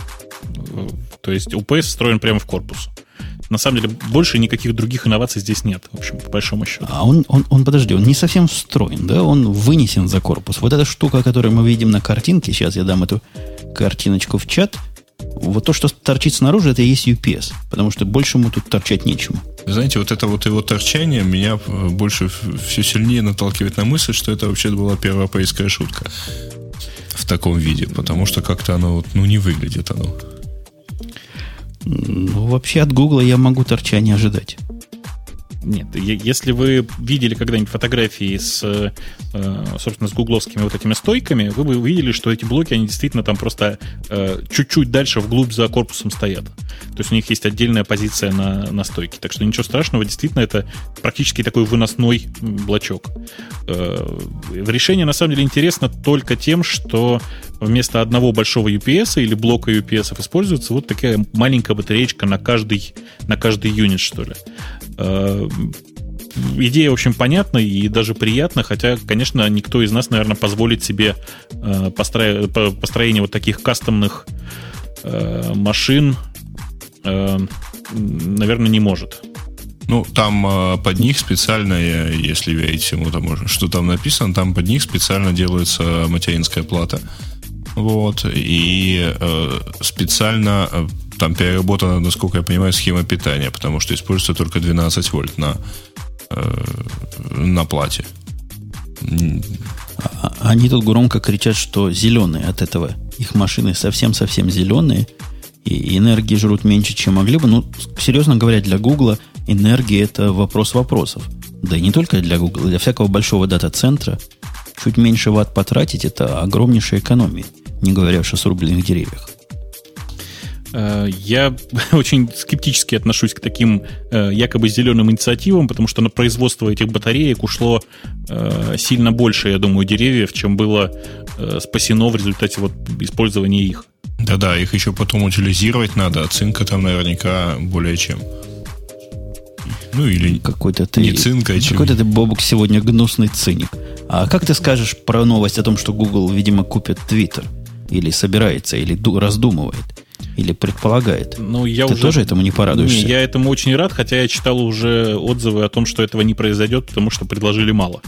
То есть UPS встроен прямо в корпус. На самом деле больше никаких других инноваций здесь нет, в общем, по большому счету. А он, он, он подожди, он не совсем встроен, да? Он вынесен за корпус. Вот эта штука, которую мы видим на картинке, сейчас я дам эту картиночку в чат – вот то, что торчит снаружи, это и есть UPS, потому что больше ему тут торчать нечему. Знаете, вот это вот его торчание меня э, больше все сильнее наталкивает на мысль, что это вообще была первая поисковая шутка в таком виде, потому что как-то оно вот, ну, не выглядит оно. Ну, вообще от Гугла я могу торчания ожидать. Нет, если вы видели когда-нибудь фотографии с, э, собственно, с гугловскими вот этими стойками, вы бы увидели, что эти блоки, они действительно там просто э, чуть-чуть дальше вглубь за корпусом стоят. То есть у них есть отдельная позиция на, на стойке. Так что ничего страшного, действительно, это практически такой выносной блочок. Э, решение, на самом деле, интересно только тем, что вместо одного большого UPS или блока UPS используется вот такая маленькая батареечка на каждый, на каждый юнит, что ли. Э, идея, общем, понятна и даже приятна, хотя, конечно, никто из нас, наверное, позволить себе э, постро... построение вот таких кастомных э, машин, наверное, не может. Ну, там под них специально, если верить всему тому, что там написано, там под них специально делается материнская плата. Вот, и специально там переработана, насколько я понимаю, схема питания, потому что используется только 12 вольт на, э, на плате. А, они тут громко кричат, что зеленые от этого. Их машины совсем-совсем зеленые, и энергии жрут меньше, чем могли бы. Ну, серьезно говоря, для Гугла энергия это вопрос вопросов. Да и не только для Гугла, для всякого большого дата-центра. Чуть меньше ватт потратить – это огромнейшая экономия, не говоря уж о срубленных деревьях. Э, я очень скептически отношусь к таким э, якобы зеленым инициативам, потому что на производство этих батареек ушло э, сильно больше, я думаю, деревьев, чем было спасено в результате вот использования их. Да-да, их еще потом утилизировать надо, а цинка там наверняка более чем. Ну или какой-то ты, не цинка, а Какой-то ты, Бобук, сегодня гнусный циник. А как ты скажешь про новость о том, что Google, видимо, купит Twitter? Или собирается, или раздумывает? Или предполагает. Ну, я Ты уже... тоже этому не порадуешься? Не, я этому очень рад, хотя я читал уже отзывы о том, что этого не произойдет, потому что предложили мало.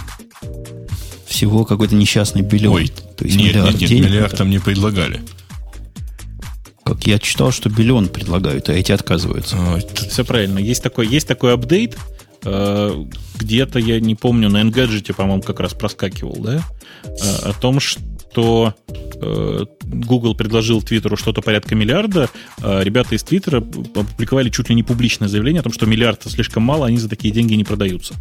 Всего какой-то несчастный биллион. Ой, то есть нет, миллиард нет, нет, денег. миллиард там не предлагали. Как я читал, что биллион предлагают, а эти отказываются. А. Все правильно. Есть такой, есть такой апдейт, э, где-то, я не помню, на Engadget, по-моему, как раз проскакивал, да, э, о том, что что э, Google предложил Твиттеру что-то порядка миллиарда, а ребята из Твиттера опубликовали чуть ли не публичное заявление о том, что миллиард слишком мало, они за такие деньги не продаются.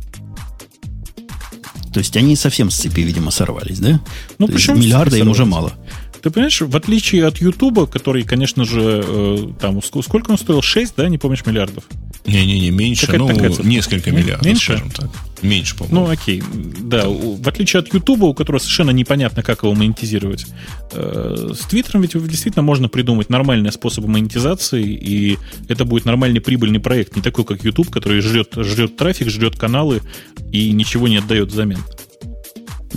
То есть они совсем с цепи, видимо, сорвались, да? Ну, почему миллиарда им уже мало. Ты понимаешь, в отличие от Ютуба, который, конечно же, э, там сколько он стоил? 6, да, не помнишь, миллиардов? Не-не-не, меньше, ну, несколько миллиардов, меньше? скажем так. Меньше, по-моему. Ну, окей. Да, в отличие от Ютуба, у которого совершенно непонятно, как его монетизировать, э, с Твиттером ведь действительно можно придумать нормальные способы монетизации, и это будет нормальный прибыльный проект, не такой, как YouTube, который жрет, жрет трафик, жрет каналы и ничего не отдает взамен.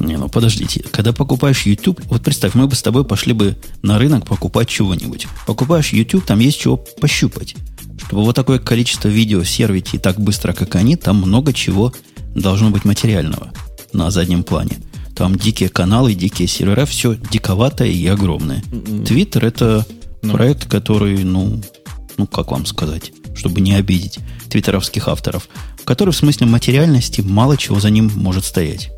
Не, ну подождите, когда покупаешь YouTube, вот представь, мы бы с тобой пошли бы на рынок покупать чего-нибудь. Покупаешь YouTube, там есть чего пощупать. Чтобы вот такое количество видео сервить и так быстро, как они, там много чего должно быть материального на заднем плане. Там дикие каналы, дикие сервера, все диковатое и огромное. Твиттер это ну. проект, который, ну, ну, как вам сказать, чтобы не обидеть твиттеровских авторов, который в смысле материальности мало чего за ним может стоять.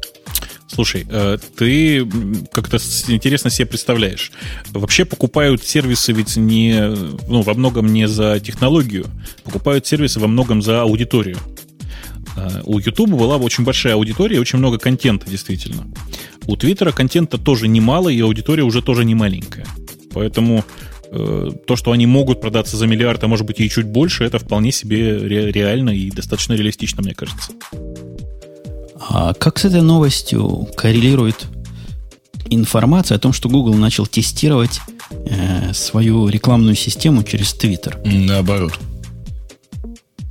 Слушай, э, ты как-то интересно себе представляешь. Вообще покупают сервисы ведь не, ну, во многом не за технологию, покупают сервисы во многом за аудиторию. Э, у YouTube была очень большая аудитория, очень много контента, действительно. У Твиттера контента тоже немало, и аудитория уже тоже не маленькая. Поэтому э, то, что они могут продаться за миллиард, а может быть и чуть больше, это вполне себе ре- реально и достаточно реалистично, мне кажется. А как с этой новостью коррелирует информация о том, что Google начал тестировать э, свою рекламную систему через Twitter? Наоборот.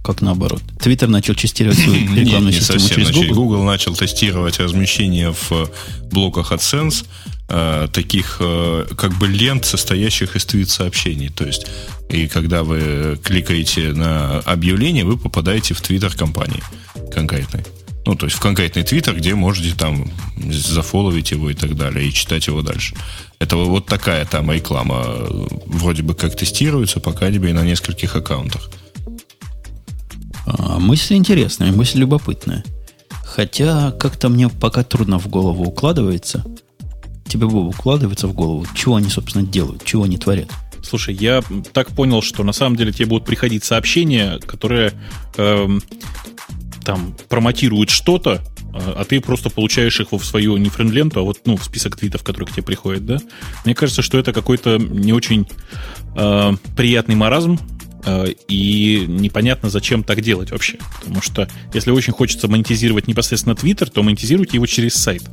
Как наоборот? Твиттер начал тестировать свою рекламную Нет, систему совсем. через Google? Google начал тестировать размещение в блоках AdSense э, таких э, как бы лент, состоящих из твит-сообщений. То есть, и когда вы кликаете на объявление, вы попадаете в твиттер компании конкретной. Ну, то есть в конкретный твиттер, где можете там зафоловить его и так далее, и читать его дальше. Это вот такая там реклама вроде бы как тестируется, пока тебе и на нескольких аккаунтах. А, мысль интересная, мысль любопытная. Хотя как-то мне пока трудно в голову укладывается. Тебе Боб укладывается в голову, чего они, собственно, делают, чего они творят. Слушай, я так понял, что на самом деле тебе будут приходить сообщения, которые эм, там промотируют что-то, а, а ты просто получаешь их в свою не а вот ну, в список твитов, которые к тебе приходят, да? Мне кажется, что это какой-то не очень э, приятный маразм, и непонятно, зачем так делать вообще. Потому что если очень хочется монетизировать непосредственно Твиттер, то монетизируйте его через сайт.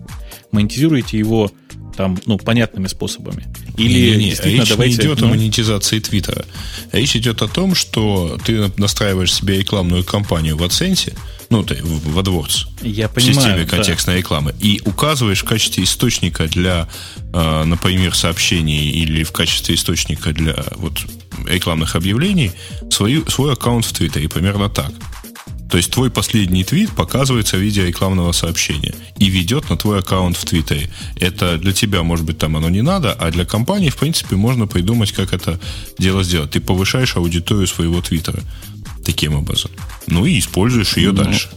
Монетизируйте его там, ну, понятными способами. Или не, не, действительно речь давайте... не идет ну... о монетизации Твиттера. Речь идет о том, что ты настраиваешь себе рекламную кампанию в AdSense, ну, ты в AdWords, Я понимаю, в системе контекстной да. рекламы, и указываешь в качестве источника для, э, например, сообщений или в качестве источника для вот, рекламных объявлений свою, свой аккаунт в Твиттере, примерно так. То есть твой последний твит показывается в виде рекламного сообщения и ведет на твой аккаунт в Твиттере. Это для тебя, может быть, там оно не надо, а для компании, в принципе, можно придумать, как это дело сделать. Ты повышаешь аудиторию своего Твиттера таким образом. Ну и используешь ее ну, дальше.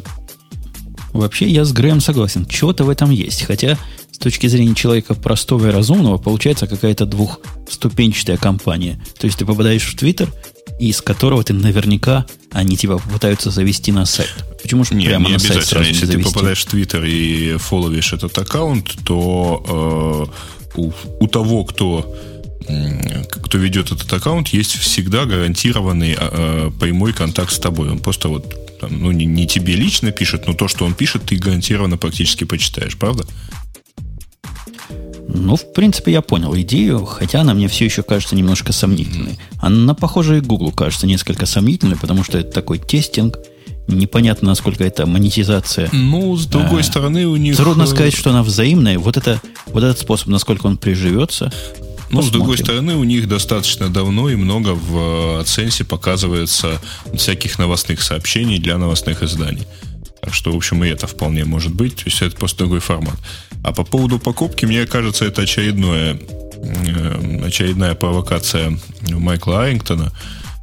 Вообще, я с Грэем согласен. Чего-то в этом есть. Хотя, точки зрения человека простого и разумного, получается какая-то двухступенчатая компания. То есть ты попадаешь в Твиттер, из которого ты наверняка они тебя попытаются завести на сайт. Почему же не, прямо не на сайт сразу Если завести? ты попадаешь в Твиттер и фоловишь этот аккаунт, то э, у, у того, кто кто ведет этот аккаунт, есть всегда гарантированный э, прямой контакт с тобой. Он просто вот там, ну, не, не тебе лично пишет, но то, что он пишет, ты гарантированно практически почитаешь, правда? Ну, в принципе, я понял идею, хотя она мне все еще кажется немножко сомнительной. Она, похоже, и Google кажется несколько сомнительной, потому что это такой тестинг, непонятно, насколько это монетизация. Ну, с другой а, стороны, у них... Трудно э, сказать, что она взаимная. Вот, это, вот этот способ, насколько он приживется. Ну, Посмотрим. с другой стороны, у них достаточно давно и много в AdSense показывается всяких новостных сообщений для новостных изданий. Так что, в общем, и это вполне может быть. То есть это просто другой формат. А по поводу покупки, мне кажется, это очередное, э, очередная провокация Майкла Арингтона,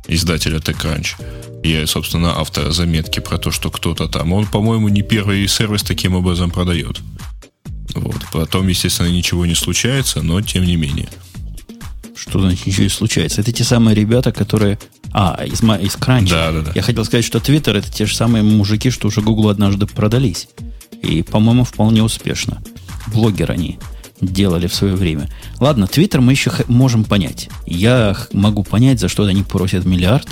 издателя TechCrunch, и, собственно, автора заметки про то, что кто-то там. Он, по-моему, не первый сервис таким образом продает. Вот. Потом, естественно, ничего не случается, но тем не менее. Что значит ничего не случается? Это те самые ребята, которые... А, из, из Кранча. Да, да, да. Я хотел сказать, что Твиттер это те же самые мужики, что уже Google однажды продались. И, по-моему, вполне успешно блогеры они делали в свое время. Ладно, Твиттер мы еще можем понять. Я могу понять, за что они просят миллиард.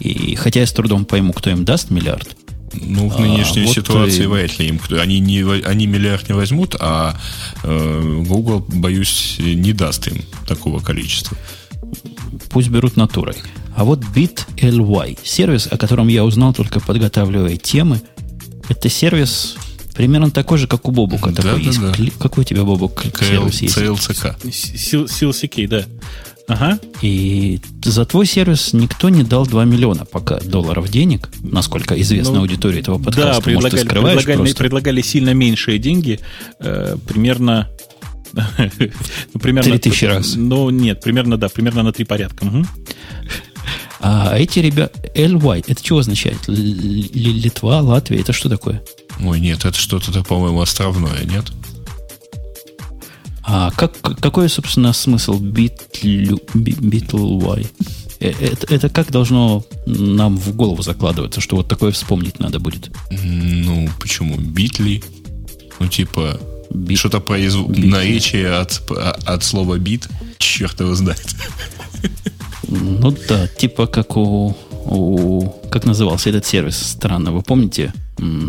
И хотя я с трудом пойму, кто им даст миллиард. Ну, в нынешней а, ситуации вот вряд ли им. Они, не, они миллиард не возьмут, а э, Google, боюсь, не даст им такого количества. Пусть берут натурой. А вот BitLY, сервис, о котором я узнал только подготавливая темы, это сервис Примерно такой же, как у Бобука. Да, такой да, есть. Да. Какой у тебя, Бобук? CLCK. CLCK, да. Ага. И за твой сервис никто не дал 2 миллиона пока долларов денег, насколько известна ну, аудитория этого подкаста. Да, предлагали, Может, предлагали, предлагали сильно меньшие деньги, э, примерно ну, примерно... тысячи раз. Ну, нет, примерно, да, примерно на три порядка. Угу. А эти ребята... LY, это что означает? Литва, Латвия, это что такое? Ой, нет, это что-то, по-моему, островное, нет? А как, какой, собственно, смысл BitLY? Э, это, это как должно нам в голову закладываться, что вот такое вспомнить надо будет? Ну, почему? Битли? Ну, типа, бит, что-то произв... наречие от, от слова бит. Черт его знает. Ну да, типа как у, у... Как назывался этот сервис странно, вы помните?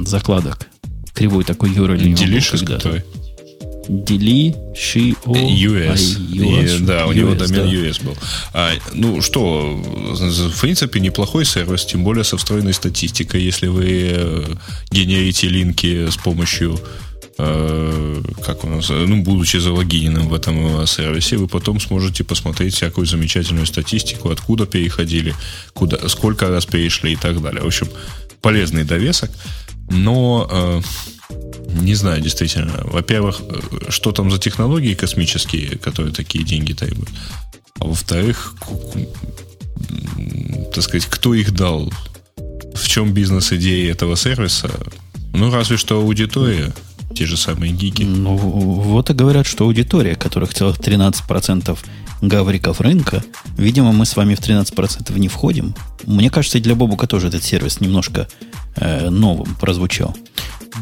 Закладок. Кривой такой URL. Delicious который? Deli, she, o, US. US. И, да, у US, него домен да. US был. А, ну что, в принципе, неплохой сервис, тем более со встроенной статистикой. Если вы э, генерите линки с помощью э, как у нас, ну, будучи залогиненным в этом сервисе, вы потом сможете посмотреть всякую замечательную статистику, откуда переходили, куда, сколько раз перешли и так далее. В общем, полезный довесок, но э, не знаю, действительно. Во-первых, э, что там за технологии космические, которые такие деньги требуют? А во-вторых, так сказать, кто их дал? В чем бизнес-идея этого сервиса? Ну, разве что аудитория, те же самые гики. Ну, вот и говорят, что аудитория, которых целых 13% гавриков рынка. Видимо, мы с вами в 13% не входим. Мне кажется, и для Бобука тоже этот сервис немножко э, новым прозвучал.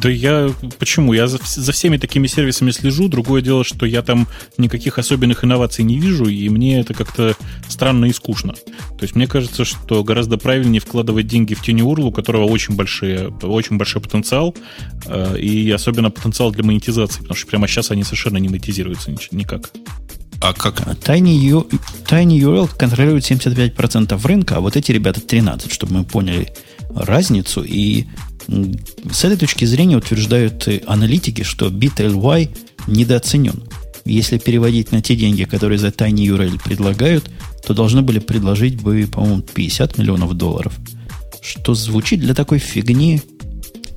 Да я... Почему? Я за, за всеми такими сервисами слежу. Другое дело, что я там никаких особенных инноваций не вижу, и мне это как-то странно и скучно. То есть мне кажется, что гораздо правильнее вкладывать деньги в TuneURL, у которого очень, большие, очень большой потенциал, э, и особенно потенциал для монетизации, потому что прямо сейчас они совершенно не монетизируются никак. А как? Tiny, U, Tiny URL контролирует 75% рынка, а вот эти ребята 13%, чтобы мы поняли разницу. И с этой точки зрения утверждают аналитики, что BitLY недооценен. Если переводить на те деньги, которые за Tiny URL предлагают, то должны были предложить бы, по-моему, 50 миллионов долларов. Что звучит для такой фигни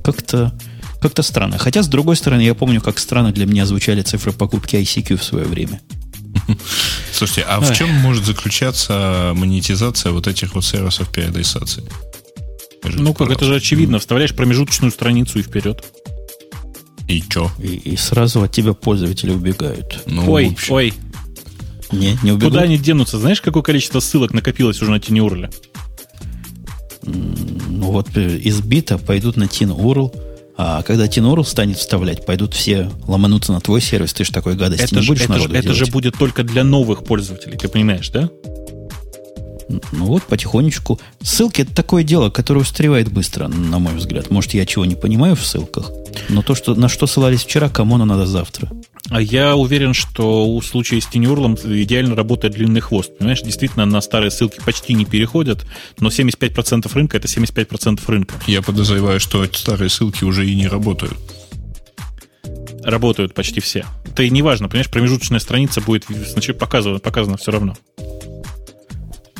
как-то как странно. Хотя, с другой стороны, я помню, как странно для меня звучали цифры покупки ICQ в свое время. Слушайте, а в чем может заключаться монетизация вот этих вот сервисов переадресации? Ну, как это же очевидно. Вставляешь промежуточную страницу и вперед. И чё? И, и сразу от тебя пользователи убегают. Ну, ой, ой. Не, не убегут. Куда они денутся? Знаешь, какое количество ссылок накопилось уже на TinyURL? Ну вот из бита пойдут на TinyURL, а когда TinyURL станет вставлять, пойдут все ломануться на твой сервис, ты же такой гадости это не же, будешь это народу же, Это же будет только для новых пользователей, ты понимаешь, да? Ну вот, потихонечку. Ссылки это такое дело, которое устаревает быстро, на мой взгляд. Может, я чего не понимаю в ссылках, но то, что, на что ссылались вчера, кому оно надо завтра. А я уверен, что у случая с тенюрлом идеально работает длинный хвост. Понимаешь, действительно, на старые ссылки почти не переходят, но 75% рынка это 75% рынка. Я подозреваю, что старые ссылки уже и не работают. Работают почти все. Это и не важно, понимаешь, промежуточная страница будет значит, показана, показана все равно.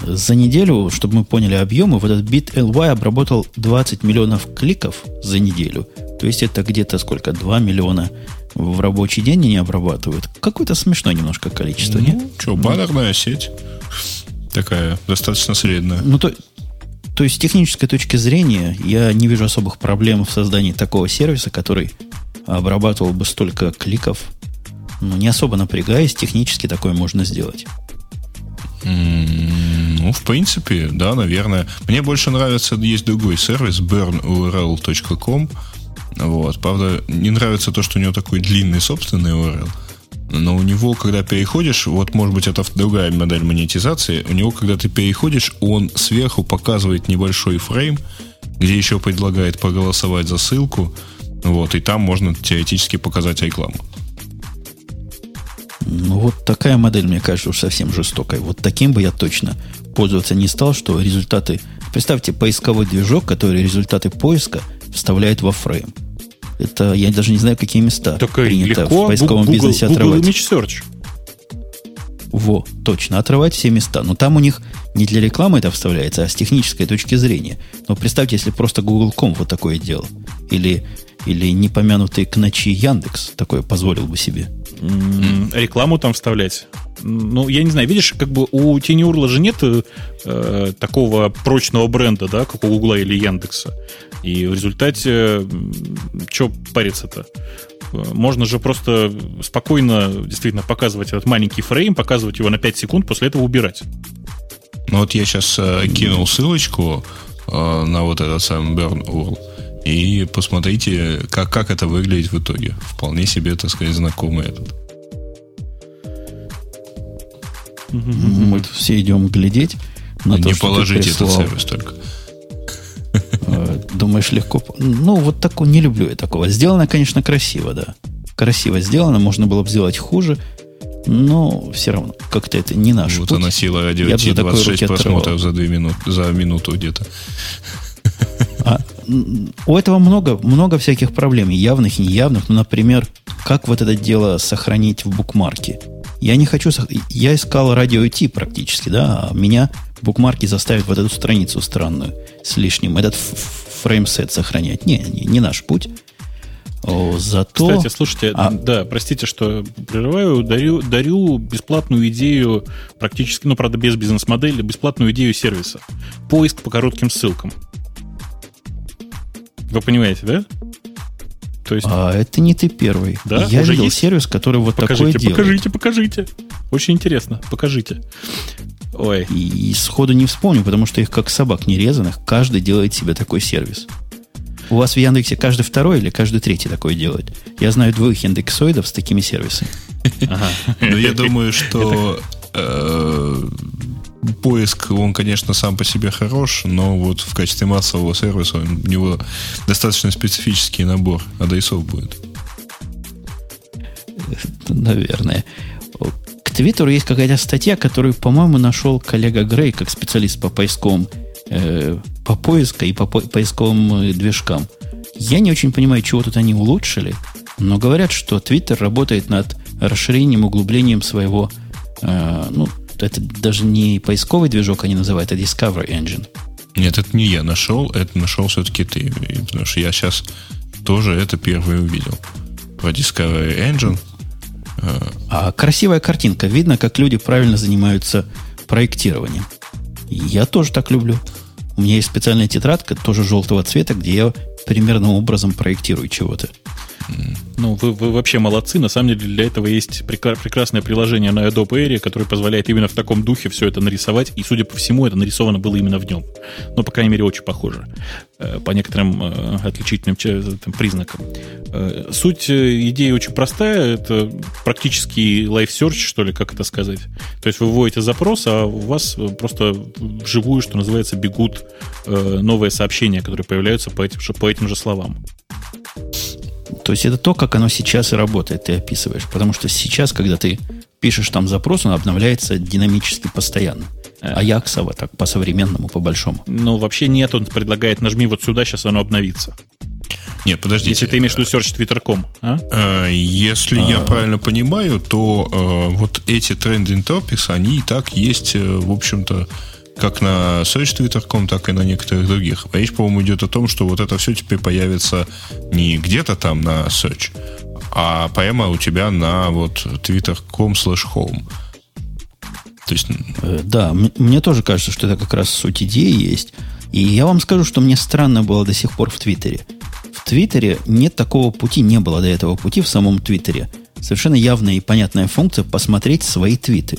За неделю, чтобы мы поняли объемы, вот этот бит LY обработал 20 миллионов кликов за неделю. То есть это где-то сколько? 2 миллиона в рабочий день они обрабатывают. Какое-то смешное немножко количество, ну, нет? Что, баннерная сеть такая, достаточно средняя. Ну, то, то есть с технической точки зрения я не вижу особых проблем в создании такого сервиса, который обрабатывал бы столько кликов. Ну, не особо напрягаясь, технически такое можно сделать. Ну, в принципе, да, наверное. Мне больше нравится, есть другой сервис, burnurl.com. Вот. Правда, не нравится то, что у него такой длинный собственный URL. Но у него, когда переходишь, вот может быть это другая модель монетизации, у него, когда ты переходишь, он сверху показывает небольшой фрейм, где еще предлагает проголосовать за ссылку, вот, и там можно теоретически показать рекламу. Ну, вот такая модель, мне кажется, уж совсем жестокой. Вот таким бы я точно пользоваться не стал, что результаты... Представьте, поисковой движок, который результаты поиска вставляет во фрейм. Это я даже не знаю, какие места так принято легко. в поисковом Google, бизнесе отрывать. Google Image Search. Во, точно, отрывать все места. Но там у них не для рекламы это вставляется, а с технической точки зрения. Но представьте, если просто Google.com вот такое делал. Или, или непомянутый к ночи Яндекс такое позволил бы себе рекламу там вставлять. Ну, я не знаю, видишь, как бы у TinyURL же нет э, такого прочного бренда, да, как у Гугла или Яндекса. И в результате, что париться-то? Можно же просто спокойно действительно показывать этот маленький фрейм, показывать его на 5 секунд, после этого убирать. Ну вот я сейчас э, кинул ссылочку э, на вот этот самый Burn URL. И посмотрите, как, как это выглядит в итоге. Вполне себе, так сказать, знакомый этот. Мы все идем глядеть на Не то, положите этот сервис только. А, думаешь, легко? Ну, вот такого не люблю я такого. Сделано, конечно, красиво, да. Красиво сделано, можно было бы сделать хуже, но все равно как-то это не наш Вот путь. она сила радио 26 просмотров за, две минут, за минуту где-то. А, у этого много, много всяких проблем, явных и неявных. Ну, например, как вот это дело сохранить в букмарке? Я не хочу... Я искал радио IT практически, да, а меня букмарки заставят вот эту страницу странную с лишним, этот фреймсет сохранять. Не, не, не наш путь. О, зато... Кстати, слушайте, а... да, простите, что прерываю, дарю, дарю бесплатную идею, практически, ну, правда, без бизнес-модели, бесплатную идею сервиса. Поиск по коротким ссылкам. Вы понимаете, да? То есть... А это не ты первый. Да? Я Уже видел есть? сервис, который вот покажите, такое покажите, делает. Покажите, покажите. Очень интересно. Покажите. Ой. И, и сходу не вспомню, потому что их как собак нерезанных, каждый делает себе такой сервис. У вас в Яндексе каждый второй или каждый третий такой делает? Я знаю двух индексоидов с такими сервисами. Но я думаю, что э, поиск, он, конечно, сам по себе хорош, но вот в качестве массового сервиса у него достаточно специфический набор адресов будет. Наверное. К Твиттеру есть какая-то статья, которую, по-моему, нашел коллега Грей как специалист по поисковым, э, по поиску и по поисковым э, движкам. Я не очень понимаю, чего тут они улучшили, но говорят, что Твиттер работает над расширением, углублением своего, э, ну, это даже не поисковый движок они называют, а Discovery Engine. Нет, это не я нашел, это нашел все-таки ты. Потому что я сейчас тоже это первый увидел. Про Discovery Engine. А красивая картинка. Видно, как люди правильно занимаются проектированием. Я тоже так люблю. У меня есть специальная тетрадка, тоже желтого цвета, где я примерным образом проектирую чего-то. Ну, вы, вы вообще молодцы. На самом деле для этого есть прекрасное приложение на Adobe Air, которое позволяет именно в таком духе все это нарисовать. И, судя по всему, это нарисовано было именно в нем. Ну, по крайней мере, очень похоже. Э, по некоторым э, отличительным там, признакам. Э, суть идеи очень простая. Это практически live search, что ли, как это сказать. То есть вы вводите запрос, а у вас просто вживую, что называется, бегут новые сообщения, которые появляются по этим, по этим же словам. То есть это то, как оно сейчас и работает, ты описываешь. Потому что сейчас, когда ты пишешь там запрос, он обновляется динамически постоянно. А Яксово так по-современному, по-большому. Ну, вообще нет, он предлагает, нажми вот сюда, сейчас оно обновится. Нет, подожди. Если ты имеешь в виду search twitter.com. А? Э, если я правильно понимаю, то э, вот эти trending topics, они и так есть, э, в общем-то, как на Search Twitter.com, так и на некоторых других. Речь, по-моему, идет о том, что вот это все теперь появится не где-то там на Search, а прямо у тебя на вот twitter.com slash home. То есть... Э, да, мне тоже кажется, что это как раз суть идеи есть. И я вам скажу, что мне странно было до сих пор в Твиттере. В Твиттере нет такого пути, не было до этого пути в самом Твиттере. Совершенно явная и понятная функция посмотреть свои твиты.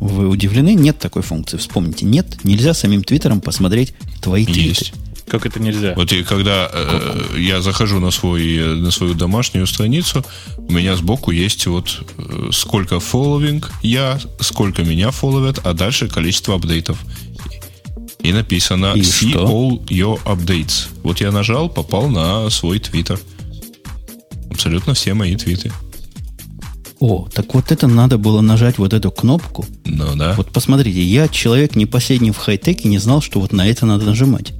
Вы удивлены? Нет такой функции. Вспомните, нет, нельзя самим Твиттером посмотреть твои Есть. твиты. Как это нельзя? Вот и когда э, я захожу на, свой, на свою домашнюю страницу, у меня сбоку есть вот э, сколько following я, сколько меня фолловят, а дальше количество апдейтов. И написано и See что? all your updates. Вот я нажал, попал на свой твиттер. Абсолютно все мои твиты. О, так вот это надо было нажать вот эту кнопку. Ну да. Вот посмотрите, я человек не последний в хай-теке, не знал, что вот на это надо нажимать.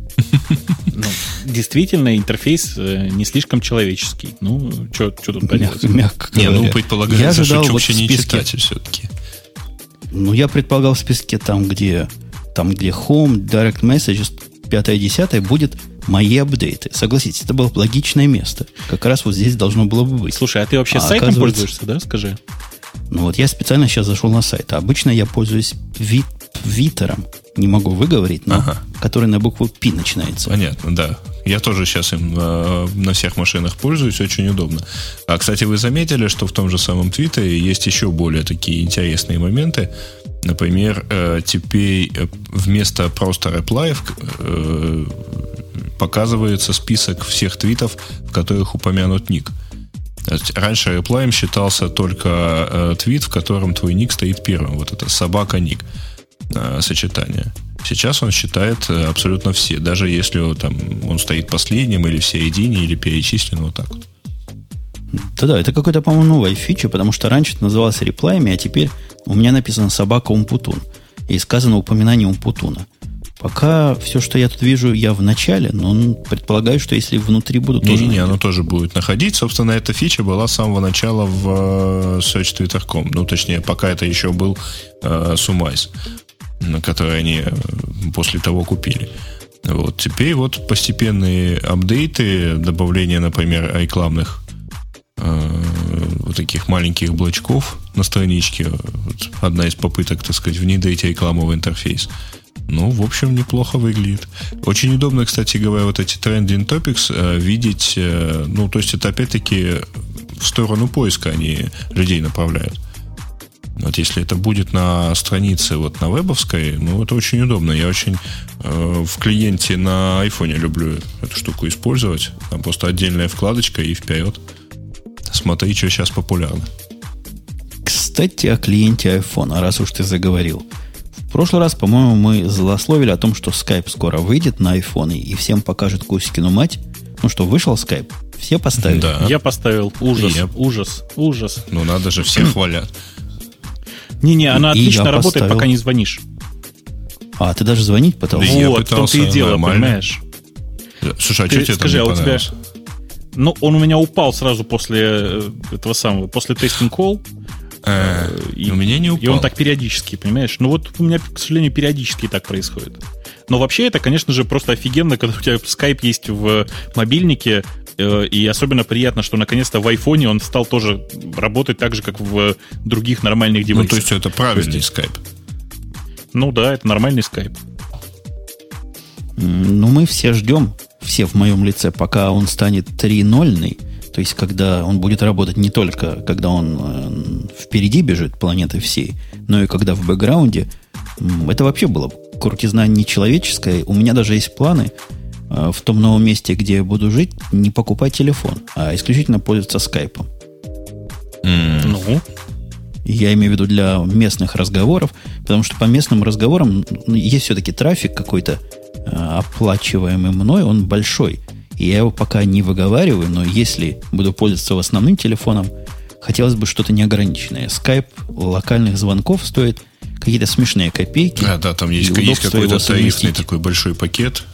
Ну, действительно, интерфейс э, не слишком человеческий. Ну, что тут поделать? Мягко Не, ну, предполагается, я ожидал что вот не читатель все-таки. Ну, я предполагал в списке там, где там, где Home, Direct Messages, 5-10 будет мои апдейты. Согласитесь, это было логичное место. Как раз вот здесь должно было бы быть. Слушай, а ты вообще а сайтом пользуешься, да? Скажи. Ну вот я специально сейчас зашел на сайт. обычно я пользуюсь ви, Витером. Не могу выговорить, но ага. который на букву P начинается. Понятно, да. Я тоже сейчас им э, на всех машинах пользуюсь, очень удобно. А, кстати, вы заметили, что в том же самом Твиттере есть еще более такие интересные моменты. Например, э, теперь э, вместо просто э, показывается список всех твитов, в которых упомянут ник. Раньше реплаем считался только э, твит, в котором твой ник стоит первым. Вот это собака-ник э, сочетание. Сейчас он считает э, абсолютно все, даже если там, он стоит последним, или в середине, или перечислен вот так вот. Да-да, это какой-то, по-моему, новая фича, потому что раньше это называлось реплаями, а теперь у меня написано собака Умпутун. И сказано упоминание Умпутуна. Пока все, что я тут вижу, я в начале, но предполагаю, что если внутри буду, тоже... Не-не, оно тоже будет находить. Собственно, эта фича была с самого начала в э, Search Twitter.com. Ну, точнее, пока это еще был э, Sumice, который они э, после того купили. Вот. Теперь вот постепенные апдейты, добавление, например, рекламных э, вот таких маленьких блочков на страничке. Вот одна из попыток, так сказать, внедрить рекламу в интерфейс. Ну, в общем, неплохо выглядит. Очень удобно, кстати говоря, вот эти trending topics э, видеть. Э, ну, то есть это опять-таки в сторону поиска они людей направляют. Вот если это будет на странице вот на вебовской, ну, это очень удобно. Я очень э, в клиенте на айфоне люблю эту штуку использовать. Там просто отдельная вкладочка и вперед. Смотри, что сейчас популярно. Кстати, о клиенте iPhone, раз уж ты заговорил. В прошлый раз, по-моему, мы злословили о том, что Skype скоро выйдет на iPhone и всем покажет Кузькину мать. Ну что, вышел Skype? Все поставили? Да. Я поставил. Ужас, я... ужас, ужас. Ну надо же, все хвалят. Не-не, она отлично работает, поставил. пока не звонишь. А, ты даже звонить пытался? Да вот, в том-то и дело, нормально. понимаешь? Слушай, а ты, что тебе скажи, там не а у тебя... Ну, он у меня упал сразу после э, этого самого, после тестинг колл. Э, и, у меня не упал. И он так периодически, понимаешь? Ну вот у меня, к сожалению, периодически так происходит. Но вообще это, конечно же, просто офигенно, когда у тебя скайп есть в мобильнике, э, и особенно приятно, что наконец-то в айфоне он стал тоже работать так же, как в других нормальных девайсах. Ну, то есть это правильный есть, скайп. Ну да, это нормальный скайп. Ну, мы все ждем, все в моем лице, пока он станет 3.0, то есть когда он будет работать не только, когда он э, впереди бежит планеты всей, но и когда в бэкграунде. Это вообще было крутизна нечеловеческая. У меня даже есть планы э, в том новом месте, где я буду жить, не покупать телефон, а исключительно пользоваться скайпом. Mm. Ну? Я имею в виду для местных разговоров, потому что по местным разговорам ну, есть все-таки трафик какой-то э, оплачиваемый мной, он большой. И я его пока не выговариваю, но если буду пользоваться основным телефоном, хотелось бы что-то неограниченное. Скайп локальных звонков стоит какие-то смешные копейки. А, да, там есть, есть какой-то тарифный такой большой пакет.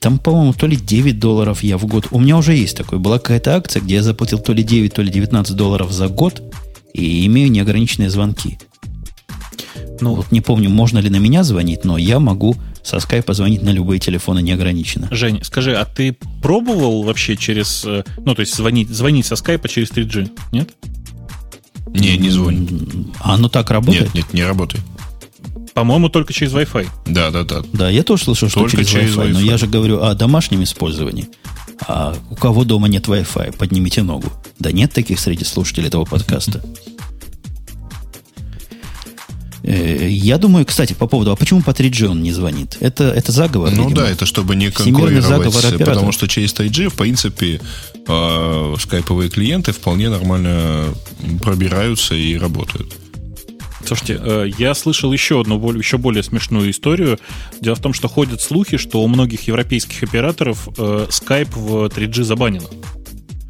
Там, по-моему, то ли 9 долларов я в год. У меня уже есть такой. Была какая-то акция, где я заплатил то ли 9, то ли 19 долларов за год и имею неограниченные звонки. Ну, вот не помню, можно ли на меня звонить, но я могу со скайпа звонить на любые телефоны неограниченно. Жень, скажи, а ты пробовал вообще через, э, ну, то есть звонить, звонить со скайпа через 3G, нет? Не, не звонит. А оно так работает? Нет, нет, не работает. По-моему, только через Wi-Fi. Да, да, да. Да, я тоже слышал, что только через, через Wi-Fi, Wi-Fi. Но я же говорю о домашнем использовании. А у кого дома нет Wi-Fi, поднимите ногу. Да нет таких среди слушателей этого подкаста. Э, я думаю, кстати, по поводу, а почему по 3G он не звонит? Это, это заговор, Ну видимо. да, это чтобы не конкурировать, потому что через 3G, в принципе, э, скайповые клиенты вполне нормально пробираются и работают. Слушайте, э, я слышал еще одну еще более смешную историю. Дело в том, что ходят слухи, что у многих европейских операторов Skype в 3G забанено.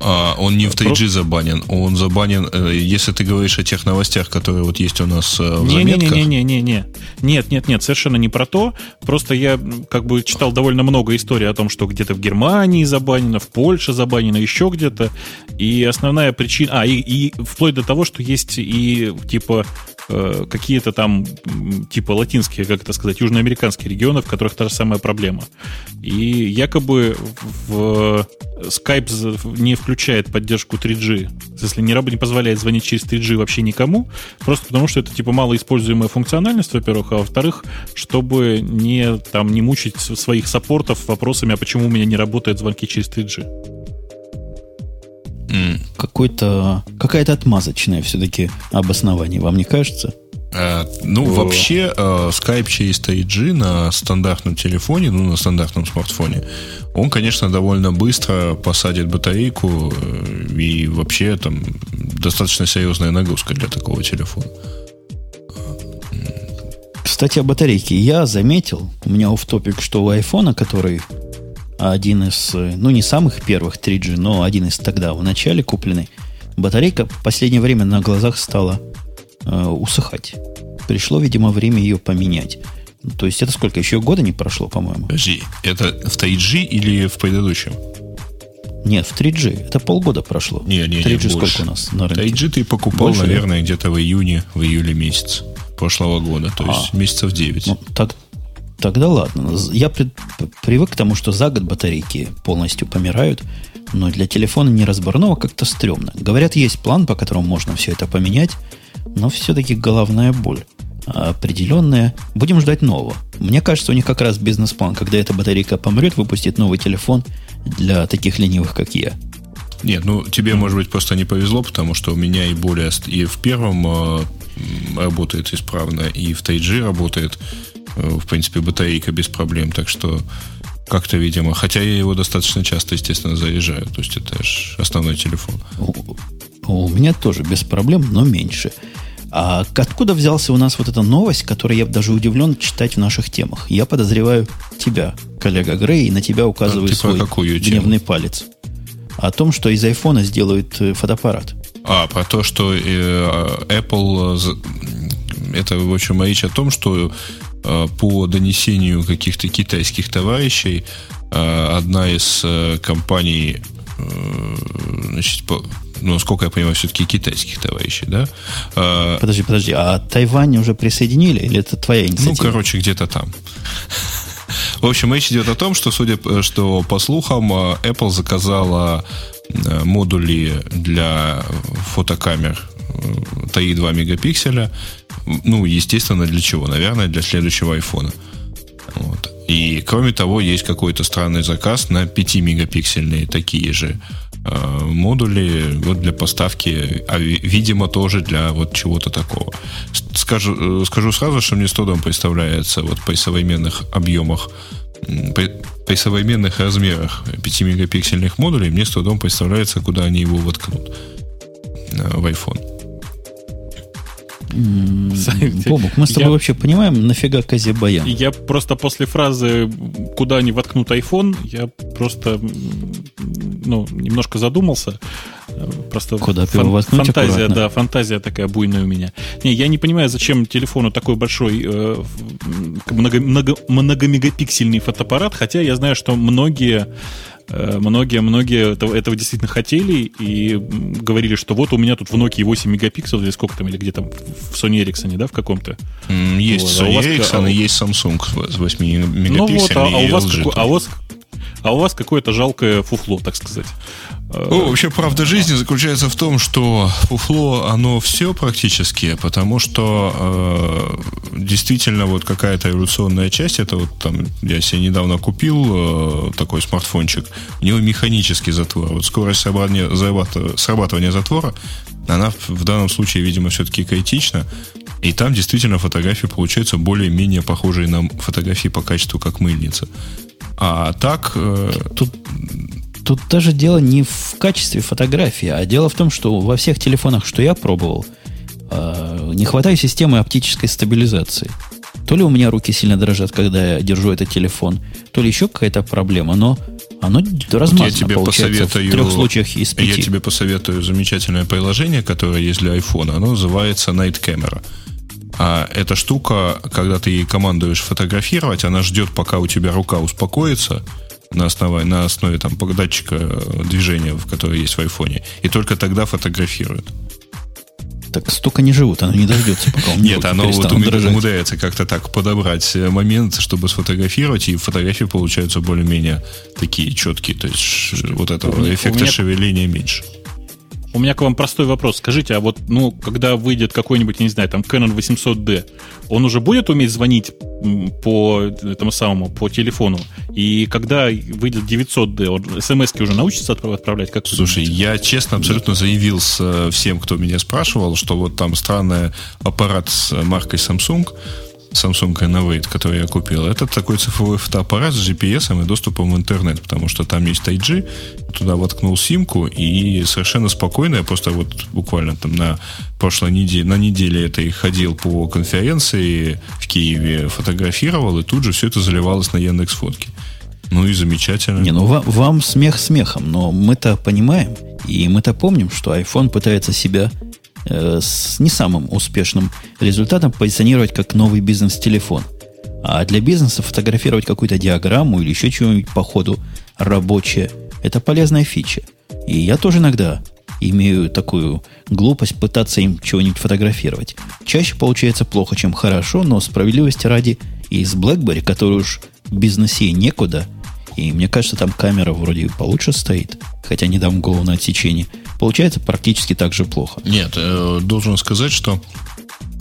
А, он не в 3G забанен, он забанен, э, если ты говоришь о тех новостях, которые вот есть у нас э, в не, заметках. Не-не-не-не-не. Нет, нет, нет, совершенно не про то. Просто я как бы читал довольно много историй о том, что где-то в Германии забанено, в Польше забанено, еще где-то. И основная причина... А, и, и вплоть до того, что есть и типа э, какие-то там типа латинские, как это сказать, южноамериканские регионы, в которых та же самая проблема. И якобы в Skype не включает поддержку 3G. Если не, не позволяет звонить через 3G вообще никому, просто потому что это типа малоиспользуемая функциональность, во-первых, а во-вторых, чтобы не, там, не мучить своих саппортов вопросами, а почему у меня не работают звонки через 3G. Mm. Какой-то, какая-то отмазочная все-таки обоснование, вам не кажется? А, ну, О. вообще, э, Skype через 3G на стандартном телефоне, ну, на стандартном смартфоне, он, конечно, довольно быстро посадит батарейку, э, и вообще там достаточно серьезная нагрузка для такого телефона. Кстати, о батарейке. Я заметил, у меня в топик, что у айфона, который один из, ну, не самых первых 3G, но один из тогда, в начале купленный, батарейка в последнее время на глазах стала э, усыхать. Пришло, видимо, время ее поменять. То есть это сколько? Еще года не прошло, по-моему. Подожди, это в 3G или в предыдущем? Нет, в 3G. Это полгода прошло. Не, не, 3G не, сколько у нас на рынке? 3G ты покупал, больше, наверное, где-то в июне, в июле месяц прошлого года. То есть а, месяцев 9. Ну, так, тогда ладно. Я пред, привык к тому, что за год батарейки полностью помирают, но для телефона неразборного как-то стрёмно. Говорят, есть план, по которому можно все это поменять, но все-таки головная боль определенная. Будем ждать нового. Мне кажется, у них как раз бизнес-план, когда эта батарейка помрет, выпустит новый телефон для таких ленивых, как я. Нет, ну тебе, может быть, просто не повезло, потому что у меня и более и в первом э, работает исправно, и в Тайджи работает, в принципе, батарейка без проблем, так что как-то, видимо, хотя я его достаточно часто, естественно, заряжаю, то есть это же основной телефон. У, у меня тоже без проблем, но меньше. А откуда взялся у нас вот эта новость, которую я даже удивлен читать в наших темах? Я подозреваю тебя, коллега Грей, и на тебя указываю а свой гневный тему? палец. О том, что из айфона сделают э, фотоаппарат. А, про то, что э, Apple... Э, это, в общем, речь о том, что э, по донесению каких-то китайских товарищей э, одна из э, компаний значит, по, ну, сколько я понимаю, все-таки китайских товарищей, да? Подожди, подожди, а Тайвань уже присоединили или это твоя инициатива? Ну, короче, где-то там. В общем, речь идет о том, что, судя что по слухам, Apple заказала э, модули для фотокамер 3,2 э, мегапикселя. Ну, естественно, для чего? Наверное, для следующего айфона. Вот. И, кроме того, есть какой-то странный заказ на 5-мегапиксельные такие же Э, модули вот для поставки, а видимо тоже для вот чего-то такого. Скажу, э, скажу сразу, что мне с трудом представляется вот при современных объемах при, при современных размерах 5-мегапиксельных модулей мне с трудом представляется, куда они его воткнут э, в iPhone. Бобок, мы с тобой я... вообще понимаем, нафига Казибаян? Я просто после фразы «Куда они воткнут iPhone», я просто ну, немножко задумался. Просто Куда фан- воткнуть фантазия, аккуратно. да, фантазия такая буйная у меня. Не, я не понимаю, зачем телефону такой большой э, много, много, многомегапиксельный фотоаппарат, хотя я знаю, что многие Многие-многие э, этого, этого действительно хотели и говорили, что вот у меня тут в Nokia 8 мегапикселов, или сколько там, или где там, в Sony Ericsson, да, в каком-то? Есть вот. Sony а Ericsson а, и есть Samsung с 8 мегапикселями ну вот, а, а, у вас, а, у вас, а у вас какое-то жалкое фуфло, так сказать. Ну, вообще, правда жизни заключается в том, что фуфло, оно все практически, потому что э, действительно вот какая-то эволюционная часть, это вот там, я себе недавно купил э, такой смартфончик, у него механический затвор. Вот скорость срабатывания, срабатывания затвора, она в данном случае, видимо, все-таки критична. И там действительно фотографии получаются более-менее похожие на фотографии по качеству, как мыльница. А так... Э, тут, тут даже дело не в качестве фотографии, а дело в том, что во всех телефонах, что я пробовал, э, не хватает системы оптической стабилизации. То ли у меня руки сильно дрожат, когда я держу этот телефон, то ли еще какая-то проблема, но оно размазано вот я тебе посоветую, в трех случаях из пяти. Я тебе посоветую замечательное приложение, которое есть для iPhone. Оно называется Night Camera. А эта штука, когда ты ей командуешь фотографировать, она ждет, пока у тебя рука успокоится на основе, на основе там, датчика движения, в который есть в айфоне, и только тогда фотографирует. Так столько не живут, оно не дождется, пока он Нет, оно вот умудряется как-то так подобрать момент, чтобы сфотографировать, и фотографии получаются более-менее такие четкие. То есть вот этого эффекта шевеления меньше. У меня к вам простой вопрос. Скажите, а вот, ну, когда выйдет какой-нибудь, я не знаю, там, Canon 800D, он уже будет уметь звонить по этому самому, по телефону? И когда выйдет 900D, он смс уже научится отправлять? Как Слушай, я честно абсолютно заявил с э, всем, кто меня спрашивал, что вот там странный аппарат с маркой Samsung, Samsung Innovate, который я купил, это такой цифровой фотоаппарат с GPS и доступом в интернет, потому что там есть 3G, туда воткнул симку, и совершенно спокойно, я просто вот буквально там на прошлой неделе, на неделе этой ходил по конференции в Киеве, фотографировал, и тут же все это заливалось на Яндекс Фотки. Ну и замечательно. Не, ну вам, вам смех смехом, но мы-то понимаем, и мы-то помним, что iPhone пытается себя с не самым успешным результатом позиционировать как новый бизнес-телефон. А для бизнеса фотографировать какую-то диаграмму или еще чего-нибудь по ходу рабочее – это полезная фича. И я тоже иногда имею такую глупость пытаться им чего-нибудь фотографировать. Чаще получается плохо, чем хорошо, но справедливости ради и с BlackBerry, который уж бизнесе некуда, и мне кажется, там камера вроде получше стоит, хотя не дам голову на отсечение – получается практически так же плохо. Нет, э, должен сказать, что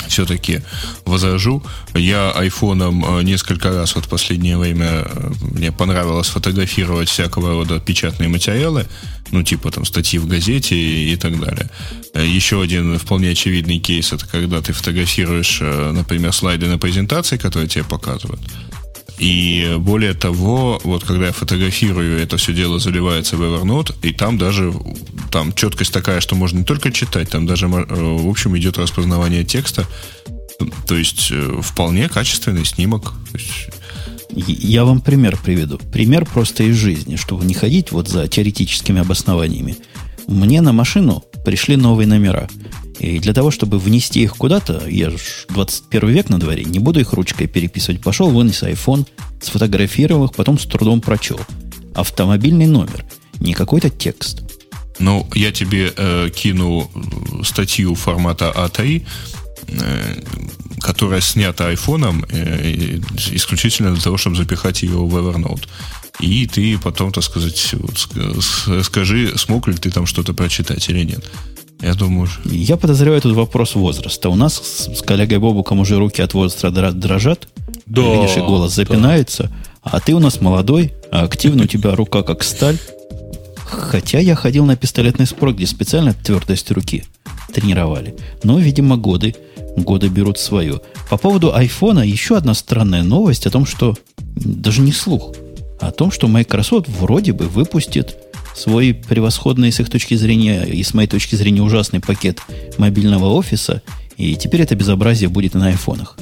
все-таки возражу. Я айфоном э, несколько раз вот в последнее время э, мне понравилось фотографировать всякого рода печатные материалы, ну, типа там статьи в газете и, и так далее. Еще один вполне очевидный кейс это когда ты фотографируешь, например, слайды на презентации, которые тебе показывают. И более того, вот когда я фотографирую, это все дело заливается в Evernote, и там даже там четкость такая, что можно не только читать, там даже, в общем, идет распознавание текста. То есть вполне качественный снимок. Я вам пример приведу. Пример просто из жизни, чтобы не ходить вот за теоретическими обоснованиями. Мне на машину пришли новые номера. И для того, чтобы внести их куда-то, я же 21 век на дворе, не буду их ручкой переписывать. Пошел, вынес iPhone, сфотографировал их, потом с трудом прочел. Автомобильный номер, не какой-то текст. Ну, я тебе э, кину статью формата А3, э, которая снята айфоном э, исключительно для того, чтобы запихать ее в Evernote. И ты потом, так сказать, вот, скажи, смог ли ты там что-то прочитать или нет. Я думаю... Я подозреваю тут вопрос возраста. У нас с, с коллегой Бобуком уже руки от возраста дрожат. Да, Видишь, и голос запинается. Да. А ты у нас молодой, а активно у тебя рука как сталь. Хотя я ходил на пистолетный спорт, где специально твердость руки тренировали. Но, видимо, годы, годы берут свое. По поводу айфона еще одна странная новость о том, что даже не слух, а о том, что Microsoft вроде бы выпустит свой превосходный с их точки зрения и с моей точки зрения ужасный пакет мобильного офиса, и теперь это безобразие будет на айфонах.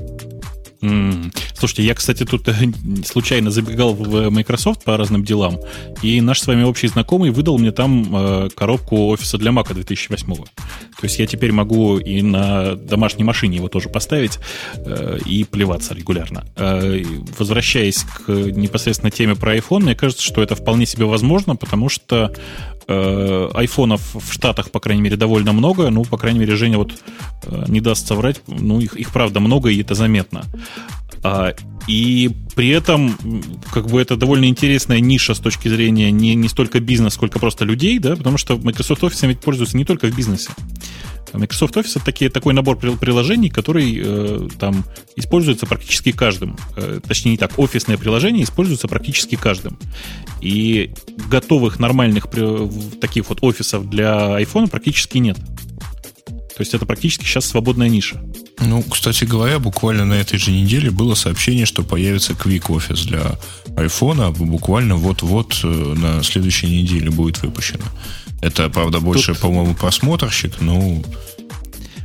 Mm. Слушайте, я, кстати, тут э, случайно забегал в Microsoft по разным делам, и наш с вами общий знакомый выдал мне там э, коробку офиса для Mac 2008. То есть я теперь могу и на домашней машине его тоже поставить э, и плеваться регулярно. Э, возвращаясь к непосредственно теме про iPhone, мне кажется, что это вполне себе возможно, потому что э, айфонов в Штатах, по крайней мере, довольно много. Ну, по крайней мере, Женя вот э, не даст соврать. Ну, их, их правда много, и это заметно. А, и при этом, как бы это довольно интересная ниша с точки зрения не, не столько бизнеса, сколько просто людей, да, потому что Microsoft Office ведь пользуется не только в бизнесе. Microsoft Office это такие, такой набор приложений, который э, там используется практически каждым. Э, точнее, не так, офисное приложение используется практически каждым. И готовых нормальных таких вот офисов для iPhone практически нет. То есть это практически сейчас свободная ниша. Ну, кстати говоря, буквально на этой же неделе было сообщение, что появится Quick Office для iPhone, а буквально вот-вот э, на следующей неделе будет выпущено. Это, правда, больше, Тут... по-моему, просмотрщик, но...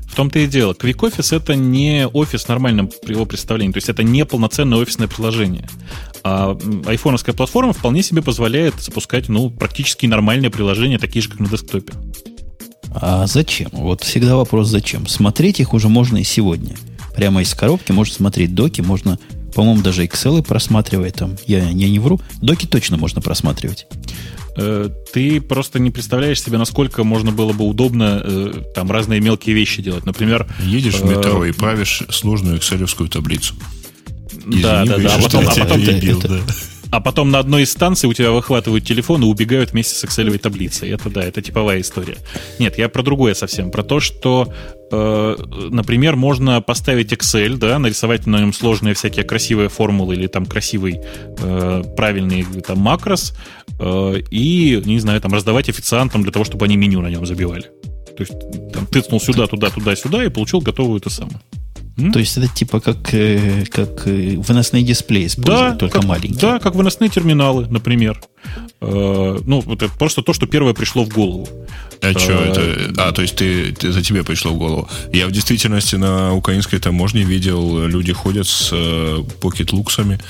В том-то и дело. Quick Office это не офис в нормальном его представлении. То есть это не полноценное офисное приложение. А айфоновская платформа вполне себе позволяет запускать ну, практически нормальные приложения, такие же, как на десктопе. А зачем? Вот всегда вопрос зачем. Смотреть их уже можно и сегодня. Прямо из коробки можно смотреть доки, можно, по-моему, даже Excel просматривать там. Я, я не вру. Доки точно можно просматривать ты просто не представляешь себе, насколько можно было бы удобно э, там разные мелкие вещи делать. Например... Едешь в метро э, и правишь сложную экселевскую таблицу. Извини, да, да, да. А потом, а потом ты, это, да а потом на одной из станций у тебя выхватывают телефон и убегают вместе с Excel таблицей. Это да, это типовая история. Нет, я про другое совсем. Про то, что, э, например, можно поставить Excel, да, нарисовать на нем сложные всякие красивые формулы или там красивый, э, правильный там макрос э, и, не знаю, там раздавать официантам для того, чтобы они меню на нем забивали. То есть там тыцнул сюда, туда, туда, сюда и получил готовую это самое. Mm? То есть это типа как, э, как э, выносные дисплеи да, только как, маленькие. Да, как выносные терминалы, например. Э, ну, это просто то, что первое пришло в голову. А э, что это? А, то есть ты, ты за тебе пришло в голову. Я в действительности на украинской таможне видел, люди ходят с э, покетлуксами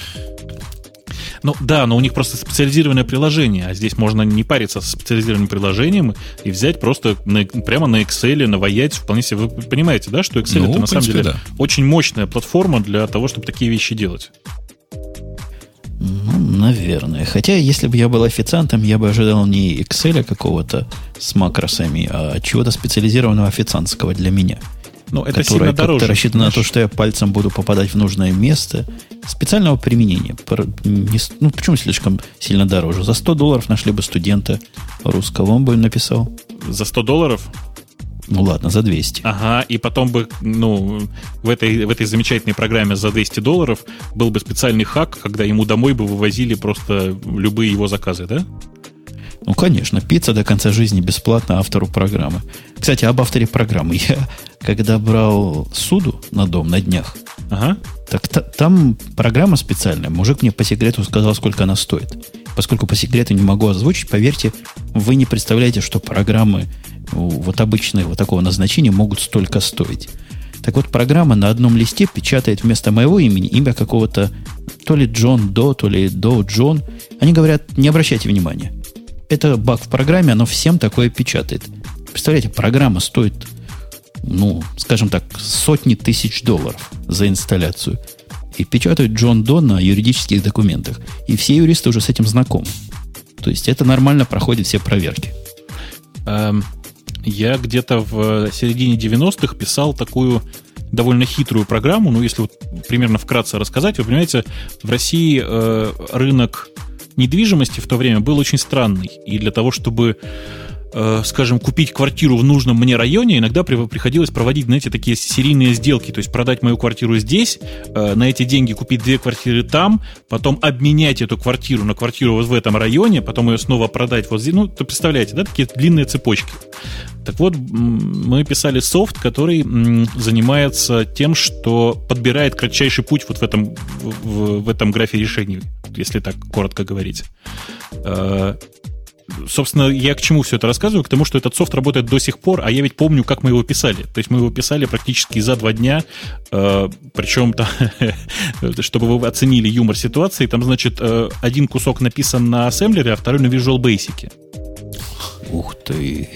ну да, но у них просто специализированное приложение, а здесь можно не париться с специализированным приложением и взять просто на, прямо на Excel, наваять вполне себе. Вы понимаете, да, что Excel ну, это на самом деле да. очень мощная платформа для того, чтобы такие вещи делать. Ну, наверное. Хотя, если бы я был официантом, я бы ожидал не Excel какого-то с макросами, а чего-то специализированного официантского для меня – ну, это которая сильно дороже. рассчитана на то, что я пальцем буду попадать в нужное место. Специального применения. Ну, почему слишком сильно дороже? За 100 долларов нашли бы студента русского, он бы им написал. За 100 долларов? Ну ладно, за 200. Ага, и потом бы, ну, в этой, в этой замечательной программе за 200 долларов был бы специальный хак, когда ему домой бы вывозили просто любые его заказы, да? Ну, конечно, пицца до конца жизни бесплатно автору программы. Кстати, об авторе программы. Я, когда брал суду на дом на днях, ага. так та, там программа специальная. Мужик мне по секрету сказал, сколько она стоит. Поскольку по секрету не могу озвучить, поверьте, вы не представляете, что программы вот обычные вот такого назначения могут столько стоить. Так вот, программа на одном листе печатает вместо моего имени имя какого-то то ли Джон До, то ли До Джон. Они говорят, не обращайте внимания это баг в программе, оно всем такое печатает. Представляете, программа стоит, ну, скажем так, сотни тысяч долларов за инсталляцию. И печатают Джон До на юридических документах. И все юристы уже с этим знакомы. То есть это нормально проходит все проверки. Эм, я где-то в середине 90-х писал такую довольно хитрую программу. Ну, если вот примерно вкратце рассказать, вы понимаете, в России э, рынок недвижимости в то время был очень странный. И для того, чтобы э, скажем, купить квартиру в нужном мне районе, иногда приходилось проводить, знаете, такие серийные сделки, то есть продать мою квартиру здесь, э, на эти деньги купить две квартиры там, потом обменять эту квартиру на квартиру вот в этом районе, потом ее снова продать вот здесь. Ну, то представляете, да, такие длинные цепочки. Так вот, мы писали софт, который занимается тем, что подбирает кратчайший путь вот в этом, в, в этом графе решений, если так коротко говорить. Э, собственно, я к чему все это рассказываю? К тому, что этот софт работает до сих пор, а я ведь помню, как мы его писали. То есть мы его писали практически за два дня, э, причем, там, чтобы вы оценили юмор ситуации, там, значит, э, один кусок написан на ассемблере, а второй на Visual Basic. Ух ты!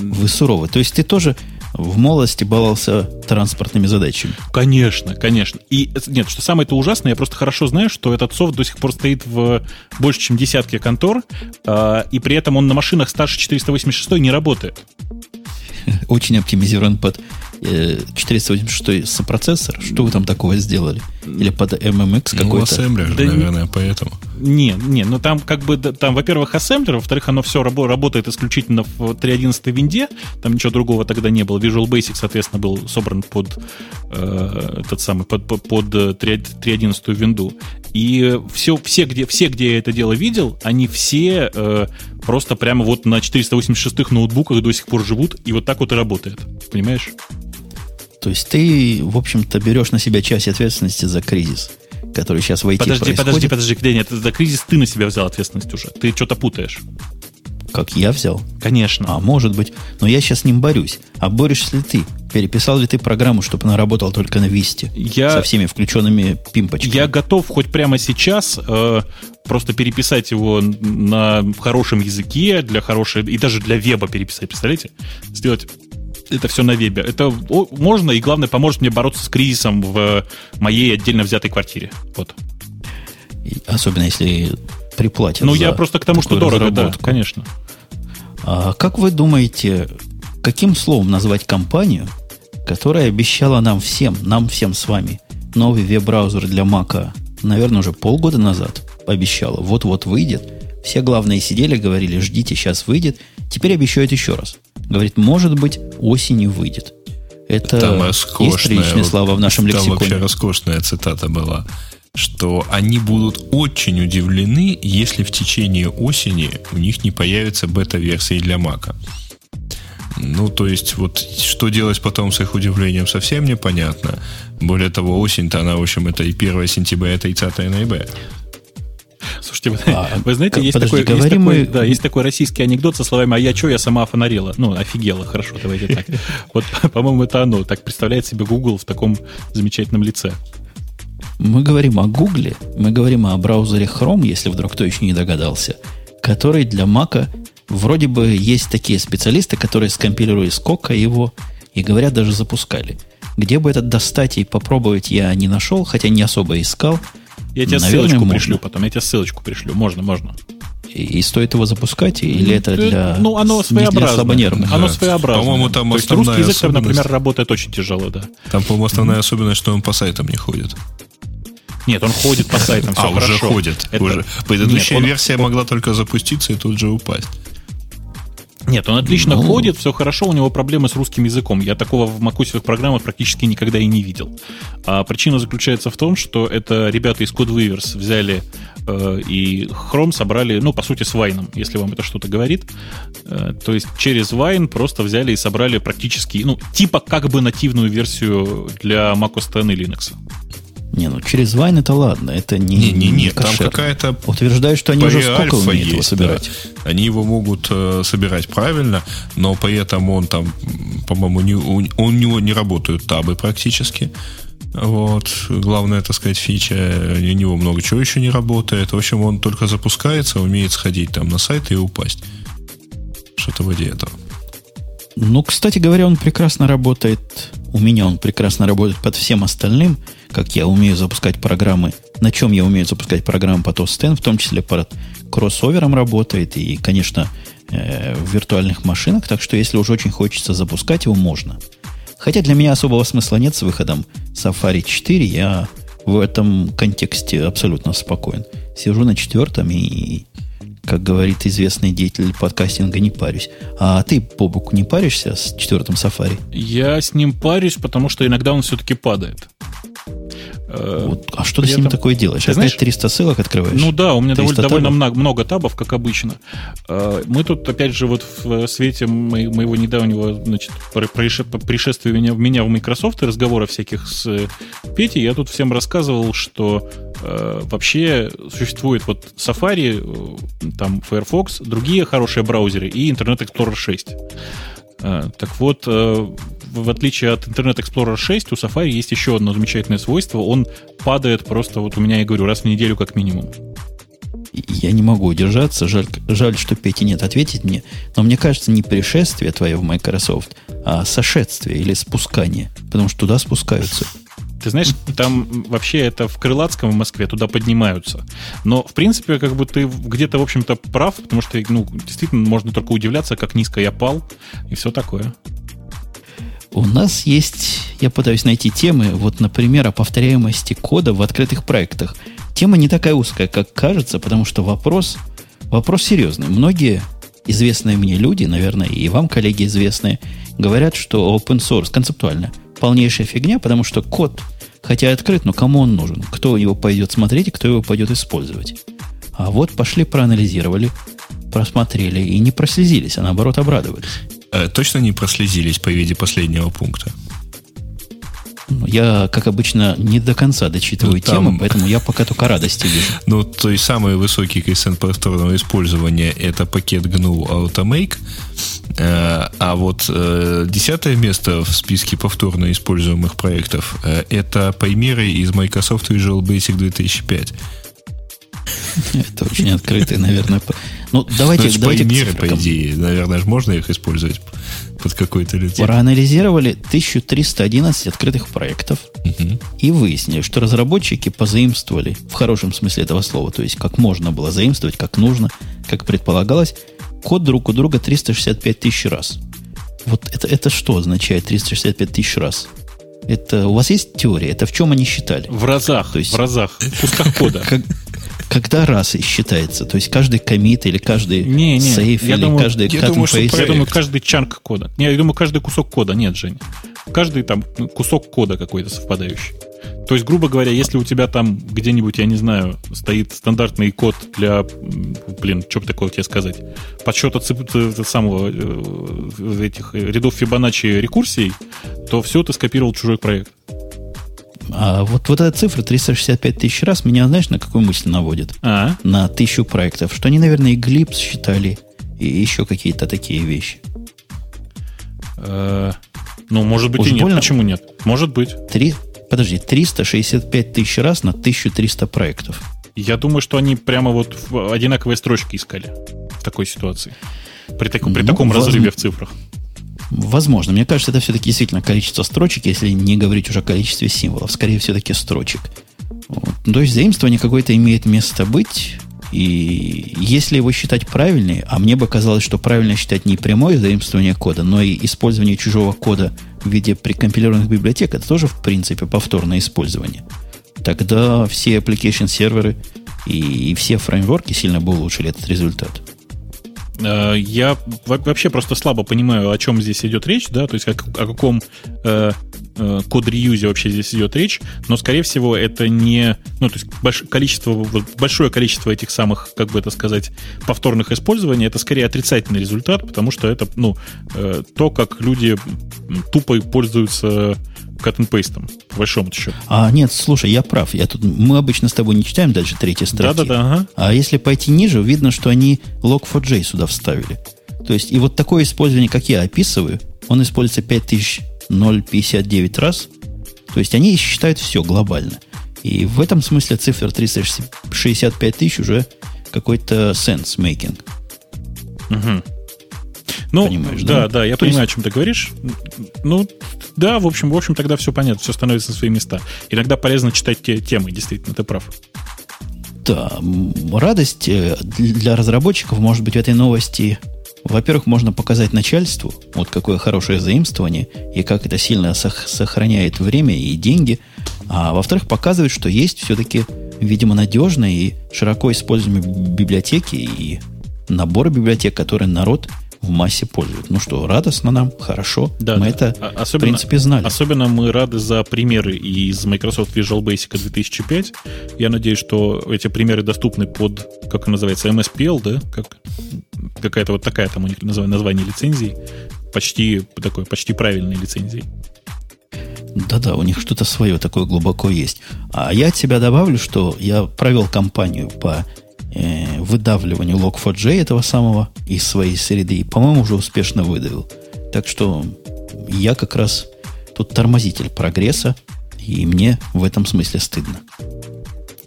Вы суровы. То есть ты тоже в молодости баловался транспортными задачами. Конечно, конечно. И нет, что самое это ужасное, я просто хорошо знаю, что этот софт до сих пор стоит в больше, чем десятке контор, э, и при этом он на машинах старше 486 не работает. Очень оптимизирован под 486 э, сопроцессор? Что вы там такого сделали? Или под MMX ну, какой-то? Ну, ассемблер, да, наверное, не, поэтому. Не, не, ну там как бы, там, во-первых, ассемблер, во-вторых, оно все рабо- работает исключительно в 3.11 винде, там ничего другого тогда не было. Visual Basic, соответственно, был собран под э, этот самый, под, под, под 3.11 винду. И все, все, где, все, где я это дело видел, они все э, просто прямо вот на 486 ноутбуках до сих пор живут, и вот так вот и работает. Понимаешь? То есть ты, в общем-то, берешь на себя часть ответственности за кризис, который сейчас в IT Подожди, происходит. подожди, подожди, подожди, нет, за кризис ты на себя взял ответственность уже. Ты что-то путаешь. Как я взял? Конечно. А, может быть. Но я сейчас с ним борюсь. А борешься ли ты? Переписал ли ты программу, чтобы она работала только на Висте? Я... Со всеми включенными пимпочками? Я готов хоть прямо сейчас э, просто переписать его на хорошем языке, для хорошей... И даже для веба переписать, представляете? Сделать это все на вебе. Это можно, и главное, поможет мне бороться с кризисом в моей отдельно взятой квартире. Вот. особенно если приплатят. Ну, я просто к тому, что дорого, да, конечно. А как вы думаете, каким словом назвать компанию, которая обещала нам всем, нам всем с вами, новый веб-браузер для Mac, наверное, уже полгода назад обещала, вот-вот выйдет. Все главные сидели, говорили, ждите, сейчас выйдет. Теперь обещают еще раз. Говорит, может быть, осенью выйдет. Это там роскошная, есть слава в нашем там лексиконе. Там вообще роскошная цитата была, что они будут очень удивлены, если в течение осени у них не появится бета-версии для Мака. Ну, то есть, вот что делать потом с их удивлением, совсем непонятно. Более того, осень-то она, в общем, это и 1 сентября, и 30 ноября. Слушайте, вы, а, вы знаете, есть, подожди, такой, есть, мы... такой, да, есть такой российский анекдот со словами «А я что, я сама фонарила». Ну, офигела, хорошо, давайте так. Вот, по-моему, это оно. Так представляет себе Google в таком замечательном лице. Мы говорим о Гугле, мы говорим о браузере Chrome, если вдруг кто еще не догадался, который для Мака вроде бы есть такие специалисты, которые скомпилировали сколько его и, говорят, даже запускали. Где бы этот достать и попробовать я не нашел, хотя не особо искал – я тебе Наверное, ссылочку можно. пришлю потом. Я тебе ссылочку пришлю. Можно, можно. И, и стоит его запускать, или это для Ну, оно своеобразное. Для оно да. своеобразное. По-моему, там То есть русский язык, например, работает очень тяжело, да. Там, по-моему, основная mm-hmm. особенность, что он по сайтам не ходит. Нет, он ходит по сайтам, все а, хорошо. уже ходит. Это... Уже. Предыдущая Нет, он... версия могла только запуститься и тут же упасть. Нет, он отлично ну... ходит, все хорошо, у него проблемы с русским языком. Я такого в макусевых программах практически никогда и не видел. А причина заключается в том, что это ребята из CodeWeavers взяли э, и Chrome собрали, ну, по сути, с Вайном, если вам это что-то говорит. Э, то есть через Wine просто взяли и собрали практически, ну, типа как бы нативную версию для macOS X и Linux. Не, ну через Вайн это ладно, это не Не, не, не, там какая-то Утверждают, что они уже сколько умеют есть, его собирать. Да. Они его могут э, собирать правильно, но при этом он там, по-моему, не, у, у него не работают табы практически. Вот. Главная, так сказать, фича, у него много чего еще не работает. В общем, он только запускается, умеет сходить там на сайт и упасть. Что-то вроде этого. Ну, кстати говоря, он прекрасно работает. У меня он прекрасно работает под всем остальным как я умею запускать программы, на чем я умею запускать программы по TOS в том числе под кроссовером работает и, конечно, э, в виртуальных машинах, так что если уж очень хочется запускать его, можно. Хотя для меня особого смысла нет с выходом Safari 4, я в этом контексте абсолютно спокоен. Сижу на четвертом и, как говорит известный деятель подкастинга, не парюсь. А ты, Бобук, не паришься с четвертым Safari? Я с ним парюсь, потому что иногда он все-таки падает. Э, вот, а что ты с ним такое делаешь? Опять знаешь, 300 ссылок открываешь? Ну да, у меня довольно, довольно много, много табов, как обычно. Э, мы тут, опять же, вот в свете моего недавнего значит, пришествия меня, меня в Microsoft и разговора всяких с Петей, я тут всем рассказывал, что э, вообще существует вот Safari, там Firefox, другие хорошие браузеры и Internet Explorer 6. Так вот, в отличие от Internet Explorer 6, у Safari есть еще одно замечательное свойство. Он падает просто, вот у меня, я говорю, раз в неделю как минимум. Я не могу удержаться. Жаль, жаль, что Пети нет ответить мне. Но мне кажется, не пришествие твое в Microsoft, а сошествие или спускание. Потому что туда спускаются. Ты знаешь, там вообще это в Крылатском в Москве туда поднимаются. Но, в принципе, как бы ты где-то, в общем-то, прав, потому что, ну, действительно, можно только удивляться, как низко я пал, и все такое. У нас есть, я пытаюсь найти темы, вот, например, о повторяемости кода в открытых проектах. Тема не такая узкая, как кажется, потому что вопрос, вопрос серьезный. Многие известные мне люди, наверное, и вам, коллеги, известные, говорят, что open source концептуально полнейшая фигня, потому что код, хотя открыт, но кому он нужен? Кто его пойдет смотреть и кто его пойдет использовать? А вот пошли, проанализировали, просмотрели и не прослезились, а наоборот обрадовались. Э, точно не прослезились по виде последнего пункта? Я, как обычно, не до конца дочитываю ну, там... тему, поэтому я пока только радости вижу. Ну, то есть самый высокий коэффициент повторного использования это пакет GNU Automake, э, а вот э, десятое место в списке повторно используемых проектов это примеры из Microsoft Visual Basic 2005. Это очень открытый, наверное. Ну, давайте, ну, давайте примеры, по идее. Наверное, можно их использовать под какой-то лицо. Проанализировали 1311 открытых проектов угу. и выяснили, что разработчики позаимствовали, в хорошем смысле этого слова, то есть как можно было заимствовать, как нужно, как предполагалось, код друг у друга 365 тысяч раз. Вот это, это что означает 365 тысяч раз? Это у вас есть теория? Это в чем они считали? В разах. То есть, в разах. В кусках кода. Как, когда раз и считается? То есть каждый комит или каждый не, не, сейф я или думаю, каждый я думаю, что, я думаю, каждый чанк кода. Не, я думаю, каждый кусок кода. Нет, Жень. Каждый там кусок кода какой-то совпадающий. То есть, грубо говоря, если у тебя там где-нибудь, я не знаю, стоит стандартный код для, блин, что бы такое тебе сказать, подсчета самого э, этих рядов Фибоначчи рекурсий, то все ты скопировал чужой проект. А вот, вот эта цифра 365 тысяч раз меня, знаешь, на какую мысль наводит? А? На тысячу проектов. Что они, наверное, и Глипс считали, и еще какие-то такие вещи. Э, ну, может быть Уж и нет. Больно? Почему нет? Может быть. Три, подожди, 365 тысяч раз на 1300 проектов. Я думаю, что они прямо вот в одинаковые строчки искали в такой ситуации. При, так, при ну, таком возможно, разрыве в цифрах. Возможно. Мне кажется, это все-таки действительно количество строчек, если не говорить уже о количестве символов. Скорее, все-таки строчек. Вот. То есть заимствование какое-то имеет место быть. И если его считать правильнее, а мне бы казалось, что правильно считать не прямое заимствование кода, но и использование чужого кода в виде прикомпилированных библиотек, это тоже, в принципе, повторное использование. Тогда все application серверы и, все фреймворки сильно бы улучшили этот результат. Э, я вообще просто слабо понимаю, о чем здесь идет речь, да, то есть о, о каком э, э, код-реюзе вообще здесь идет речь, но, скорее всего, это не, ну, то есть больш, количество, большое количество этих самых, как бы это сказать, повторных использований, это скорее отрицательный результат, потому что это, ну, э, то, как люди тупо пользуются cut and paste, по большому счету. А, нет, слушай, я прав. Я тут, мы обычно с тобой не читаем дальше третьей строки. Да-да-да. Ага. А если пойти ниже, видно, что они log4j сюда вставили. То есть, и вот такое использование, как я описываю, он используется 5059 раз. То есть, они считают все глобально. И в этом смысле цифра 365 тысяч уже какой-то sense making. Угу. Ну, Понимаешь, да, да, да, я То понимаю, есть... о чем ты говоришь. Ну, да, в общем, в общем, тогда все понятно, все становится на свои места. Иногда полезно читать те темы, действительно, ты прав. Да, радость э, для разработчиков может быть в этой новости. Во-первых, можно показать начальству, вот какое хорошее заимствование, и как это сильно сохраняет время и деньги. А во-вторых, показывает, что есть все-таки, видимо, надежные и широко используемые библиотеки и наборы библиотек, которые народ в массе пользуют. Ну что, радостно нам, хорошо. Да, мы да. это, особенно, в принципе, знали. Особенно мы рады за примеры из Microsoft Visual Basic 2005. Я надеюсь, что эти примеры доступны под, как называется, MSPL, да? Как, какая-то вот такая там у них название, название лицензии. Почти такой, почти правильной лицензии. Да-да, у них что-то свое такое глубоко есть. А я от себя добавлю, что я провел кампанию по э, выдавливанию Log4j этого самого из своей среды. И, по-моему, уже успешно выдавил. Так что я как раз тут тормозитель прогресса, и мне в этом смысле стыдно.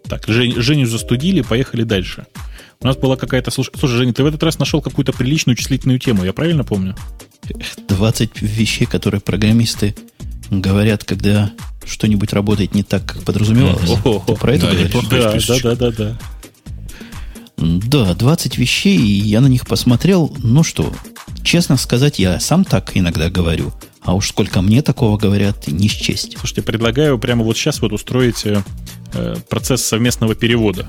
Так, Жень, Женю застудили, поехали дальше. У нас была какая-то... Слушай, слушай, Женя, ты в этот раз нашел какую-то приличную числительную тему, я правильно помню? 20 вещей, которые программисты говорят, когда что-нибудь работает не так, как подразумевалось. О, Ты про это да, говоришь? Да, да, да, да, да. Да, 20 вещей, и я на них посмотрел. Ну что, честно сказать, я сам так иногда говорю. А уж сколько мне такого говорят, не счесть. Слушайте, предлагаю прямо вот сейчас вот устроить э, э процесс совместного перевода.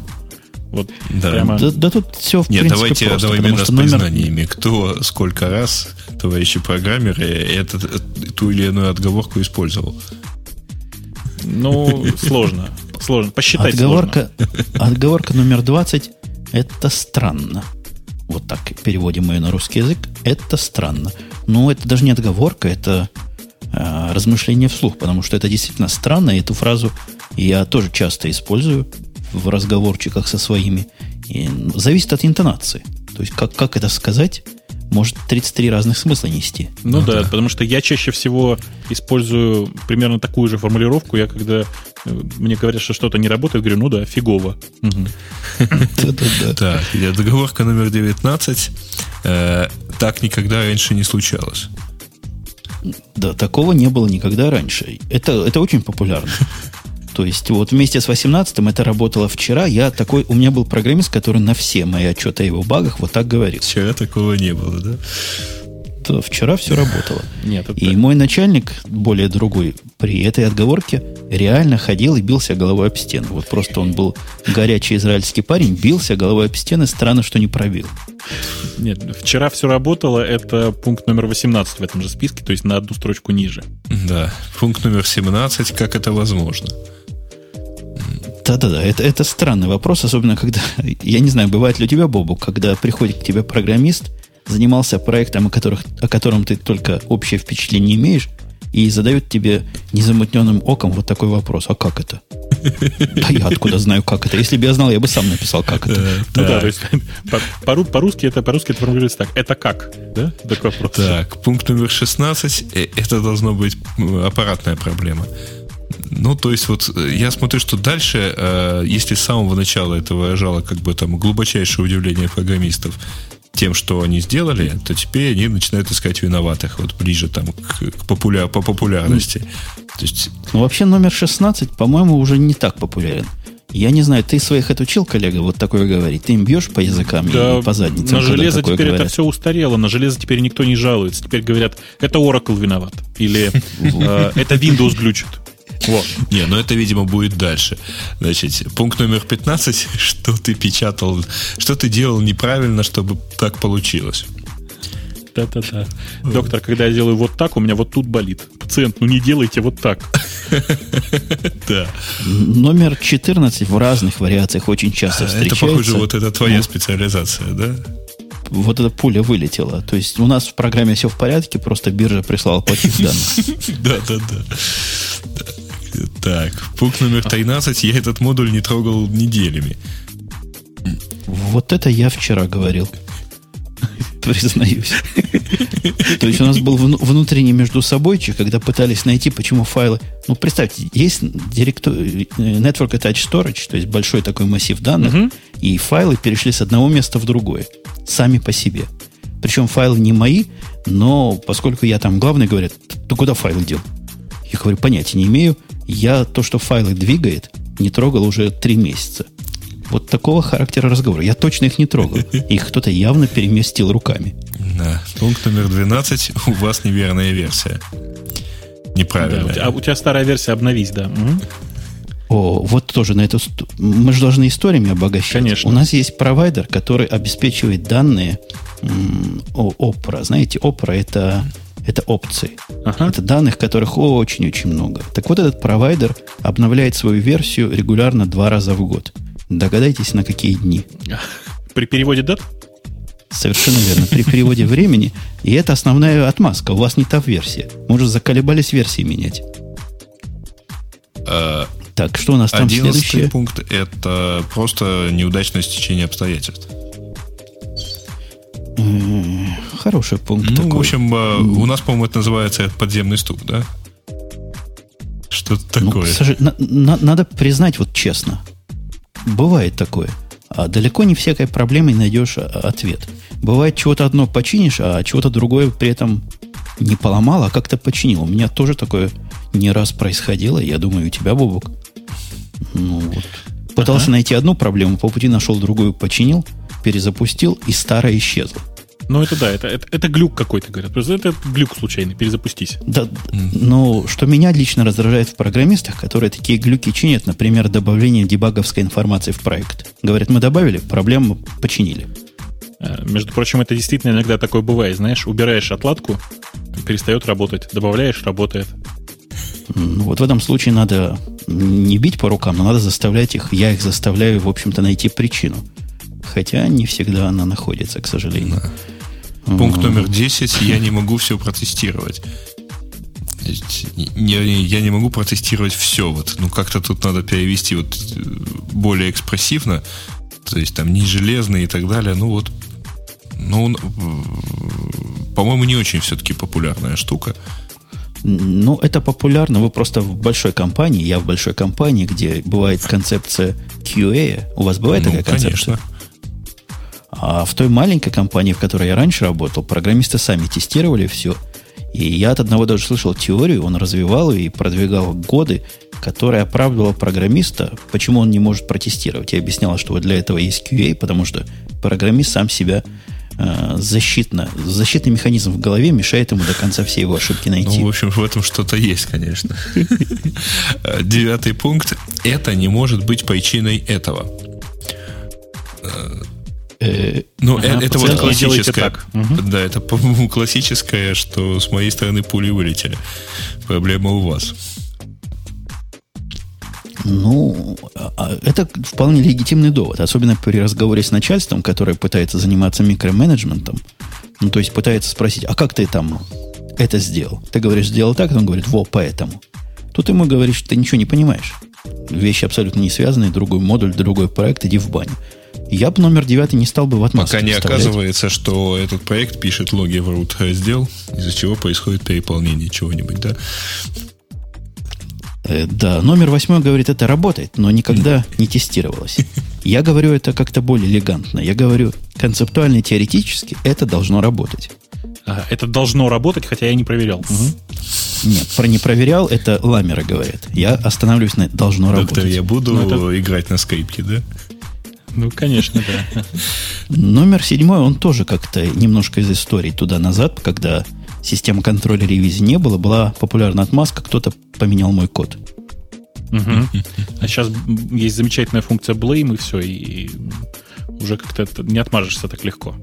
Вот да. Прямо... Да, да тут все в Нет, принципе давайте просто, одновременно с номер... признаниями. Кто сколько раз, товарищи программеры, этот, ту или иную отговорку использовал. Ну, сложно. Сложно. Посчитать отговорка, сложно. Отговорка номер 20 это странно. Вот так переводим ее на русский язык. Это странно. Но это даже не отговорка, это э, размышление вслух, потому что это действительно странно. И эту фразу я тоже часто использую в разговорчиках со своими. И зависит от интонации. То есть, как, как это сказать, может 33 разных смысла нести. Ну, ну да, да, потому что я чаще всего использую примерно такую же формулировку. Я когда э, мне говорят, что что-то не работает, говорю, ну да, фигово. Так, договорка номер 19. Э, так никогда раньше не случалось. Да, такого не было никогда раньше. Это, это очень популярно. То есть вот вместе с 18-м это работало вчера. Я такой, у меня был программист, который на все мои отчеты о его багах вот так говорил. Вчера такого не было, да? То вчера все работало. Нет, это... И мой начальник, более другой, при этой отговорке реально ходил и бился головой об стену. Вот просто он был горячий израильский парень, бился головой об стены, странно, что не пробил. Нет, вчера все работало, это пункт номер 18 в этом же списке, то есть на одну строчку ниже. Да, пункт номер 17, как это возможно? Да-да-да, это, это странный вопрос, особенно когда, я не знаю, бывает ли у тебя, Бобу, когда приходит к тебе программист, занимался проектом, о, которых, о котором ты только общее впечатление имеешь, и задают тебе незамутненным оком вот такой вопрос. А как это? Да я откуда знаю, как это? Если бы я знал, я бы сам написал, как это. Ну да, то есть по-русски это по-русски это формулируется так. Это как? Да? Такой вопрос. Так, пункт номер 16. Э, это должно быть аппаратная проблема. Ну, то есть, вот э, я смотрю, что дальше, э, если с самого начала это выражало как бы там глубочайшее удивление программистов тем, что они сделали, то теперь они начинают искать виноватых, вот ближе там к, к популя, по популярности. То есть... Ну, вообще номер 16, по-моему, уже не так популярен. Я не знаю, ты своих отучил, коллега, вот такое говорить? Ты им бьешь по языкам да, и по задницам? На железо теперь говорят? это все устарело, на железо теперь никто не жалуется. Теперь говорят, это Oracle виноват. Или э, это Windows глючит. Вот. Не, ну это, видимо, будет дальше. Значит, пункт номер 15, что ты печатал, что ты делал неправильно, чтобы так получилось. Да-да-да. Доктор, когда я делаю вот так, у меня вот тут болит. Пациент, ну не делайте вот так. Да. Номер 14 в разных вариациях очень часто встречается. Это, похоже, вот это твоя специализация, да? вот эта пуля вылетела. То есть у нас в программе все в порядке, просто биржа прислала плохих данных. Да, да, да. Так, пункт номер 13. Я этот модуль не трогал неделями. Вот это я вчера говорил признаюсь. То есть у нас был внутренний между собойчик, когда пытались найти, почему файлы... Ну, представьте, есть директор... Network Attached Storage, то есть большой такой массив данных, и файлы перешли с одного места в другое, сами по себе. Причем файлы не мои, но поскольку я там главный, говорят, ты куда файлы дел? Я говорю, понятия не имею. Я то, что файлы двигает, не трогал уже три месяца. Вот такого характера разговора. Я точно их не трогал. Их кто-то явно переместил руками. Да. Пункт номер 12. У вас неверная версия. Неправильная. Да, а у тебя старая версия обновись, да. О, вот тоже на эту... Мы же должны историями обогащать. Конечно. У нас есть провайдер, который обеспечивает данные о Opera. Знаете, Opera это, это опции. Ага. Это данных, которых очень-очень много. Так вот, этот провайдер обновляет свою версию регулярно два раза в год. Догадайтесь, на какие дни. При переводе дат? Совершенно верно. При переводе времени. И это основная отмазка. У вас не та версия. Может, заколебались версии менять. А, так, что у нас там следующее? пункт – это просто неудачное стечение обстоятельств. Хороший пункт ну, такой. в общем, а, у нас, по-моему, это называется подземный стук, да? Что-то ну, такое. Ну, сож... на, на, надо признать вот честно – Бывает такое. А далеко не всякой проблемой найдешь а, ответ. Бывает, чего-то одно починишь, а чего-то другое при этом не поломал, а как-то починил. У меня тоже такое не раз происходило. Я думаю, у тебя, Бобок. Ну вот. Пытался ага. найти одну проблему, по пути нашел другую, починил, перезапустил, и старая исчезла. Ну, это да, это, это, это глюк какой-то, говорят. Просто это глюк случайный, перезапустись. Да, но что меня лично раздражает в программистах, которые такие глюки чинят, например, добавление дебаговской информации в проект. Говорят, мы добавили, проблему починили. Э, между прочим, это действительно иногда такое бывает, знаешь, убираешь отладку, перестает работать, добавляешь, работает. Ну, вот в этом случае надо не бить по рукам, но надо заставлять их, я их заставляю, в общем-то, найти причину. Хотя не всегда она находится, к сожалению. Да. Пункт номер 10. Я не могу все протестировать. Я, я не могу протестировать все. Вот. Ну, как-то тут надо перевести вот э, более экспрессивно. То есть там не железные и так далее. Ну вот. Ну, по-моему, не очень все-таки популярная штука. Ну, это популярно. Вы просто в большой компании, я в большой компании, где бывает концепция QA. У вас бывает ну, такая концепция? Конечно. А в той маленькой компании, в которой я раньше работал, программисты сами тестировали все. И я от одного даже слышал теорию, он развивал ее и продвигал годы, которая оправдывала программиста, почему он не может протестировать. Я объяснял, что вот для этого есть QA, потому что программист сам себя э, защитно, защитный механизм в голове мешает ему до конца все его ошибки найти. Ну, в общем, в этом что-то есть, конечно. Девятый пункт. Это не может быть причиной этого. Э, ну, ага, это вот классическое. Так. Да, это, по-моему, классическое, что с моей стороны пули вылетели. Проблема у вас. Ну, а, а, это вполне легитимный довод, особенно при разговоре с начальством, которое пытается заниматься микроменеджментом. Ну, то есть пытается спросить, а как ты там это сделал? Ты говоришь, сделал так, он говорит, во, поэтому. Тут ему говоришь, что ты ничего не понимаешь. Вещи абсолютно не связанные, другой модуль, другой проект, иди в баню я бы номер девятый не стал бы в отмазке Пока не оказывается, что этот проект пишет логи в root раздел, из-за чего происходит переполнение чего-нибудь, да? Э, да, номер восьмой говорит, это работает, но никогда не тестировалось. Я говорю это как-то более элегантно. Я говорю, концептуально и теоретически это должно работать. Это должно работать, хотя я не проверял. Угу. Нет, про не проверял, это ламеры говорят. Я останавливаюсь на должно Доктор, работать. Доктор, я буду ну, это... играть на скрипке, да? Ну, конечно, да. Номер седьмой, он тоже как-то немножко из истории туда-назад, когда система контроля ревизии не было, была популярна отмазка, кто-то поменял мой код. Угу. А сейчас есть замечательная функция blame, и все, и уже как-то не отмажешься так легко.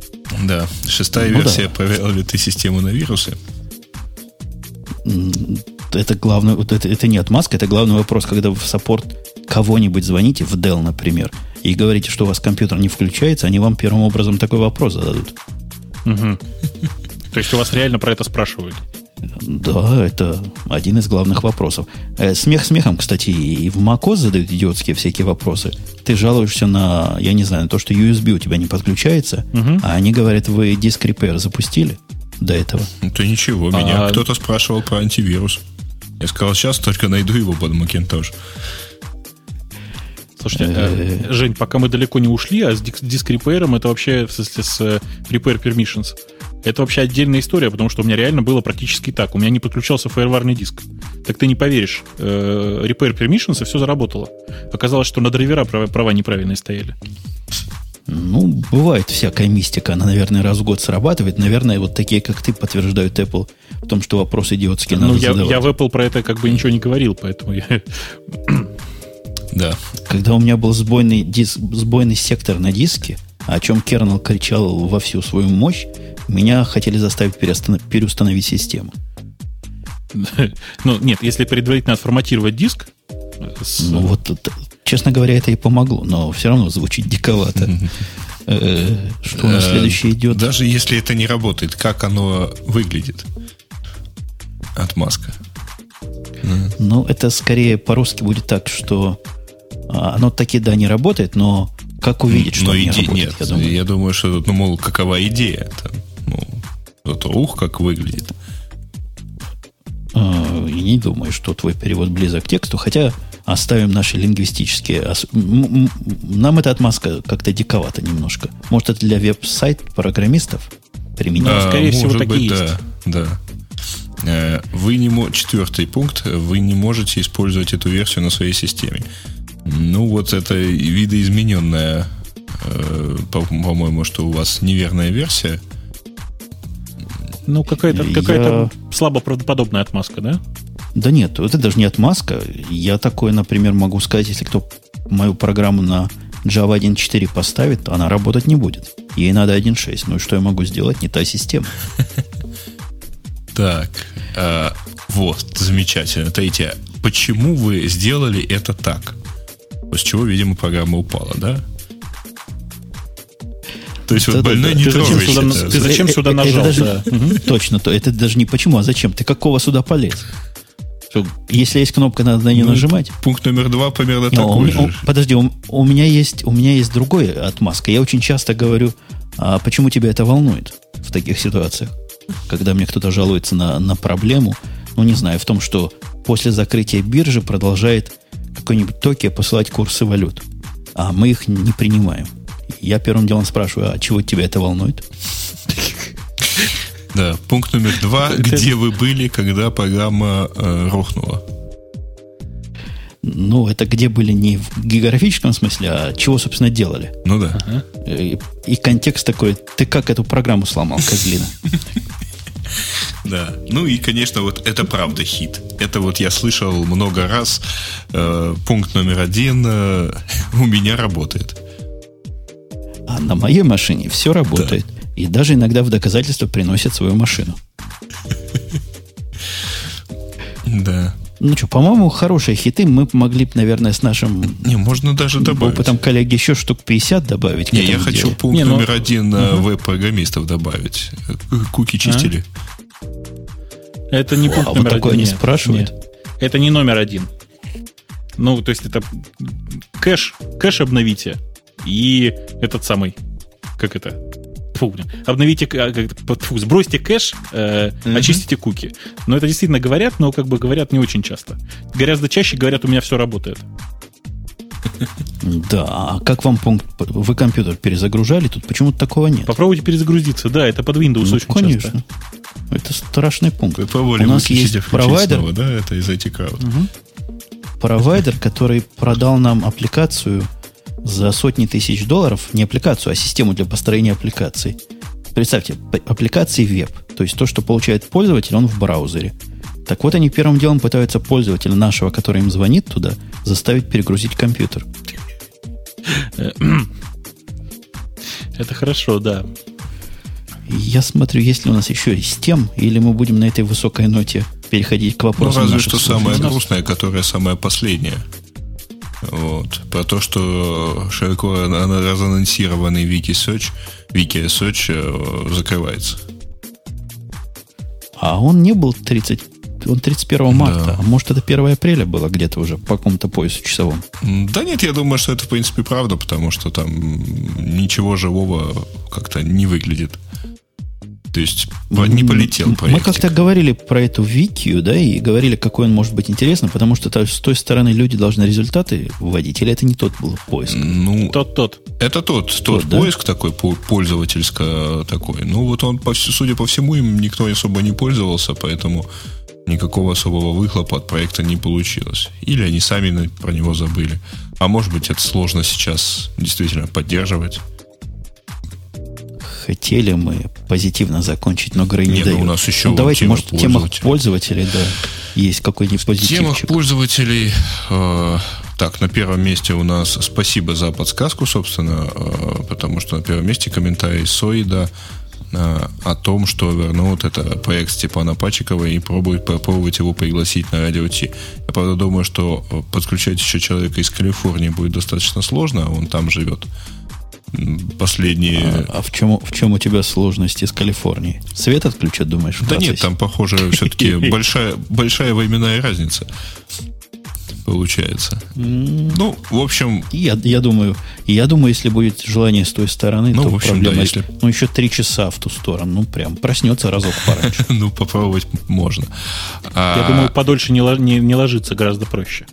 Да. Шестая ну, версия. Да. Проверил ли ты систему на вирусы? Это главный, вот это, это не отмазка, это главный вопрос, когда вы в саппорт кого-нибудь звоните, в Dell, например, и говорите, что у вас компьютер не включается, они вам первым образом такой вопрос зададут. То есть у вас реально про это спрашивают? Да, это один из главных вопросов. Э, смех смехом, кстати, и в macOS задают идиотские всякие вопросы. Ты жалуешься на, я не знаю, на то, что USB у тебя не подключается, угу. а они говорят, вы диск repair запустили до этого. Это ничего, меня а... кто-то спрашивал про антивирус. Я сказал, сейчас только найду его под Macintosh. Слушайте, э, э, Жень, пока мы далеко не ушли, а с диск репейром это вообще, в смысле, с Repair Permissions – это вообще отдельная история, потому что у меня реально было практически так. У меня не подключался фаерварный диск. Так ты не поверишь. Э, repair permissions, и все заработало. Оказалось, что на драйвера права, права неправильные стояли. Ну, бывает всякая мистика. Она, наверное, раз в год срабатывает. Наверное, вот такие, как ты, подтверждают Apple в том, что вопрос идиотский ну, надо я, задавать. я в Apple про это как бы ничего не говорил, поэтому я... Да. Когда у меня был сбойный, диск, сбойный сектор на диске, о чем Кернел кричал во всю свою мощь, меня хотели заставить переустановить систему. Ну, нет, если предварительно отформатировать диск... Ну, вот, честно говоря, это и помогло, но все равно звучит диковато. Э, что у нас э, следующее идет? Даже если это не работает, как оно выглядит? Отмазка. Ну, это скорее по-русски будет так, что оно таки, да, не работает, но как увидеть, что но не иде... работает? Нет, я думаю. я думаю, что, ну, мол, какова идея? Там, ну, зато ух, как выглядит. А, и не думаю, что твой перевод близок к тексту, хотя оставим наши лингвистические... Нам эта отмазка как-то диковата немножко. Может, это для веб-сайт программистов применимо? А, Скорее всего, такие быть, есть. Да, да. Э, вы не мо... Четвертый пункт. Вы не можете использовать эту версию на своей системе. Ну, вот это видоизмененная, э, по-моему, что у вас неверная версия. Ну, какая-то Я... какая слабо правдоподобная отмазка, да? Да нет, это даже не отмазка. Я такое, например, могу сказать, если кто мою программу на Java 1.4 поставит, она работать не будет. Ей надо 1.6. Ну и что я могу сделать? Не та система. Так, а, вот, замечательно. Третье. Почему вы сделали это так? С чего, видимо, программа упала, да? То есть да, вот больной да, не ты зачем сюда, Ты зачем сюда нажал? Это даже, да. Точно, то это даже не почему, а зачем? Ты какого сюда полез? Что, если есть кнопка, надо на нее ну, нажимать. Пункт номер два примерно такой же. подожди, у, у, меня есть, у меня есть другой отмазка. Я очень часто говорю, а почему тебя это волнует в таких ситуациях? Когда мне кто-то жалуется на, на проблему, ну, не знаю, в том, что после закрытия биржи продолжает какой-нибудь токе посылать курсы валют. А мы их не принимаем. Я первым делом спрашиваю, а чего тебя это волнует? Да, пункт номер два. Где вы были, когда программа э, рухнула? Ну, это где были не в географическом смысле, а чего, собственно, делали. Ну да. И, и контекст такой, ты как эту программу сломал, козлина? Да. Ну и, конечно, вот это правда хит. Это вот я слышал много раз. Э, пункт номер один э, у меня работает. А на моей машине все работает. Да. И даже иногда в доказательство приносит свою машину. Да. Ну что, по-моему, хорошие хиты мы могли бы, наверное, с нашим не, можно даже добавить. опытом коллеги еще штук 50 добавить. Не, я хочу делу. пункт не, ну... номер один угу. веб-программистов добавить. Куки чистили. А? Это не пункт а номер вот такое один. не спрашивают? Нет. Это не номер один. Ну, то есть это кэш, кэш обновите. И этот самый, как это, фу, обновите, а, фу, сбросьте кэш, э, mm-hmm. очистите куки. Но это действительно говорят, но как бы говорят не очень часто. Гораздо чаще говорят, у меня все работает. Да, а как вам пункт? Вы компьютер перезагружали? Тут почему-то такого нет. Попробуйте перезагрузиться, да, это под Windows ну, очень конечно. часто. Это страшный пункт. Вы у нас есть провайдер, снова, да, это из IT Crowd. Угу. Провайдер, который продал нам аппликацию за сотни тысяч долларов, не аппликацию, а систему для построения аппликаций. Представьте, аппликации веб, то есть то, что получает пользователь, он в браузере. Так вот, они первым делом пытаются пользователя нашего, который им звонит туда, заставить перегрузить компьютер. Это хорошо, да. Я смотрю, есть ли у нас еще из тем, или мы будем на этой высокой ноте переходить к вопросам. Ну, разве что самое грустное, которое самое последнее. Вот. Про то, что широко разанонсированный Wiki Search э, закрывается. А он не был 30, он 31 марта, да. а может это 1 апреля было где-то уже по какому-то поясу часовому? Да нет, я думаю, что это в принципе правда, потому что там ничего живого как-то не выглядит. То есть не полетел проект. Мы как-то говорили про эту Викию, да, и говорили, какой он может быть интересным, потому что то, с той стороны люди должны результаты вводить, или это не тот был поиск? Ну, тот, тот. Это тот, тот, тот поиск да? такой, пользовательско такой. Ну, вот он, судя по всему, им никто особо не пользовался, поэтому никакого особого выхлопа от проекта не получилось. Или они сами про него забыли. А может быть, это сложно сейчас действительно поддерживать хотели мы позитивно закончить, но Грей не дает. Ну, у нас еще ну, давайте, может, в темах пользователей, да, есть какой-нибудь позитивчик. В темах пользователей, э, так, на первом месте у нас спасибо за подсказку, собственно, э, потому что на первом месте комментарий Соида э, о том, что вернут это проект Степана Пачикова и пробует попробовать его пригласить на радио Ти. Я, правда, думаю, что подключать еще человека из Калифорнии будет достаточно сложно, он там живет последние... А, а в, чем, в чем у тебя сложности с Калифорнией? Свет отключат, думаешь? Да нет, там, похоже, все-таки большая, большая временная разница получается. Ну, в общем... Я, я думаю, я думаю, если будет желание с той стороны, ну, то в общем, проблема... Да, если... Ну, еще три часа в ту сторону. Ну, прям проснется разок пораньше. Ну, попробовать можно. Я думаю, подольше не ложиться гораздо проще.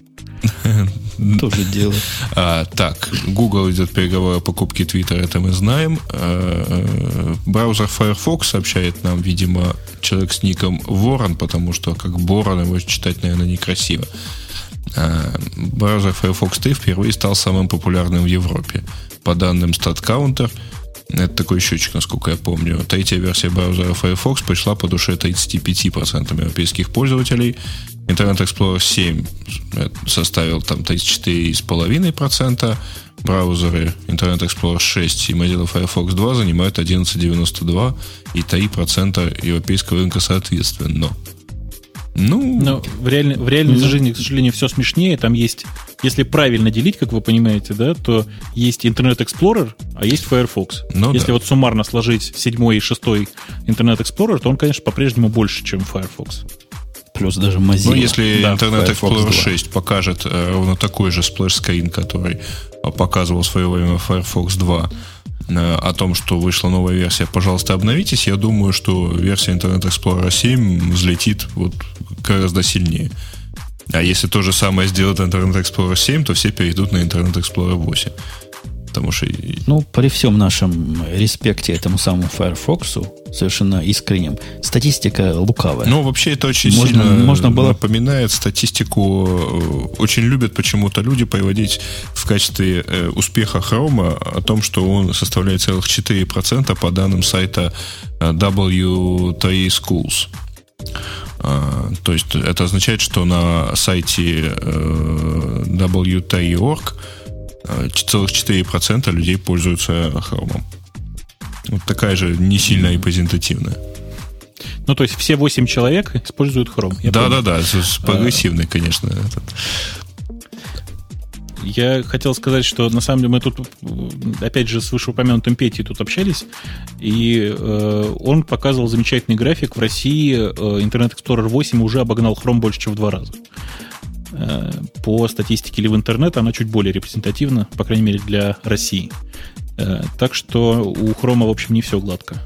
Тоже дело. А, так, Google идет переговоры о покупке Twitter, это мы знаем. А, браузер Firefox сообщает нам, видимо, человек с ником Ворон, потому что как Борон его читать, наверное, некрасиво. А, браузер Firefox 3 впервые стал самым популярным в Европе. По данным StatCounter, это такой счетчик, насколько я помню. Третья версия браузера Firefox пришла по душе 35% европейских пользователей. Internet Explorer 7 составил там 34,5%. Браузеры Internet Explorer 6 и Mozilla Firefox 2 занимают 11,92% и 3% европейского рынка соответственно. Ну, Но в, реаль... в реальной ну, жизни, к сожалению, все смешнее. Там есть, если правильно делить, как вы понимаете, да, то есть Internet Explorer, а есть Firefox. Ну, если да. вот суммарно сложить седьмой и шестой Internet Explorer, то он, конечно, по-прежнему больше, чем Firefox. Плюс даже Mozilla. Ну, если да, Internet Explorer 6 покажет э, ровно такой же splash screen, который показывал в свое время Firefox 2, Э, о том, что вышла новая версия, пожалуйста, обновитесь. Я думаю, что версия Internet Explorer 7 взлетит вот гораздо сильнее. А если то же самое сделать Internet Explorer 7, то все перейдут на Internet Explorer 8 потому что... Ну, при всем нашем респекте этому самому Firefox, совершенно искренним, статистика лукавая. Ну, вообще это очень можно, сильно можно было... напоминает статистику. Э, очень любят почему-то люди приводить в качестве э, успеха Хрома о том, что он составляет целых 4% по данным сайта э, W3 Schools. Uh, то есть это означает, что на сайте uh, W3.org целых 4% людей пользуются хромом. Вот такая же не сильная и презентативная. Ну, то есть все 8 человек используют хром. Да, да, да, прогрессивный, конечно. Этот. Я хотел сказать, что на самом деле мы тут, опять же, с вышеупомянутым Петей тут общались, и э, он показывал замечательный график. В России э, Internet Explorer 8 уже обогнал Chrome больше, чем в два раза. Э, по статистике или в интернет она чуть более репрезентативна, по крайней мере, для России. Э, так что у Хрома, в общем, не все гладко.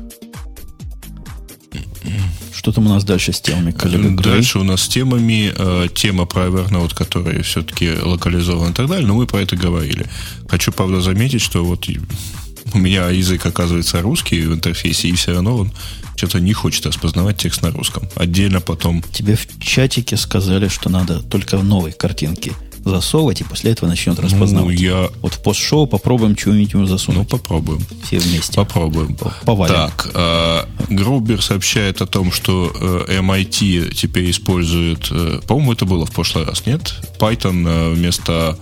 Что там у нас дальше с темами, коллега Дальше у нас с темами э, тема про Evernote, который все-таки локализован и так далее, но мы про это говорили. Хочу, правда, заметить, что вот у меня язык оказывается русский в интерфейсе, и все равно он что-то не хочет распознавать текст на русском. Отдельно потом... Тебе в чатике сказали, что надо только новые картинки засовывать, и после этого начнет ну, распознавать. Ну, я... Вот в постшоу попробуем чего-нибудь ему засунуть. Ну, попробуем. Все вместе. Попробуем. Повалим. Так, э, Грубер сообщает о том, что э, MIT теперь использует, э, по-моему, это было в прошлый раз, нет? Python э, вместо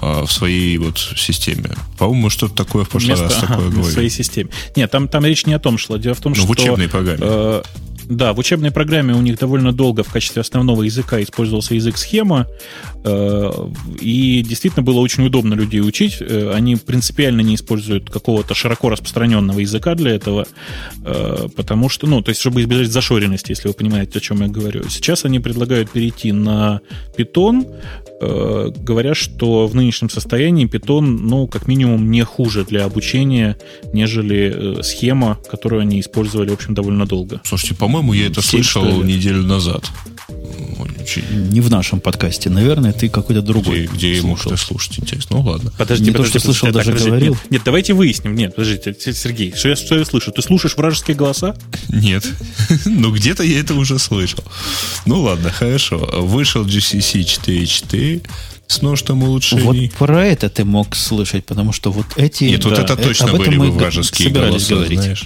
в своей вот системе. По-моему, что-то такое в прошлый Вместо, раз такое ага, В своей системе. Нет, там, там речь не о том шла. Дело в том, ну, что... в учебной программе. Э, да, в учебной программе у них довольно долго в качестве основного языка использовался язык схема, э, и действительно было очень удобно людей учить. Э, они принципиально не используют какого-то широко распространенного языка для этого, э, потому что, ну, то есть, чтобы избежать зашоренности, если вы понимаете, о чем я говорю. Сейчас они предлагают перейти на Python, говоря, что в нынешнем состоянии Python, ну, как минимум, не хуже для обучения, нежели схема, которую они использовали, в общем, довольно долго. Слушайте, по-моему, по-моему, я это слышал неделю назад. Не в нашем подкасте, наверное, ты какой-то другой. Где, где ему что слушать, интересно. Ну ладно. Подожди, не подожди, то, что слышал, так, даже подожди, говорил. Нет, нет, давайте выясним. Нет, подождите, Сергей, что я, что я слышу? Ты слушаешь вражеские голоса? Нет. ну, где-то я это уже слышал. Ну ладно, хорошо. Вышел GCC 4.4 с множеством улучшений. Вот про это ты мог слышать, потому что вот эти... Нет, да, вот это точно были бы вражеские голоса, говорить. знаешь.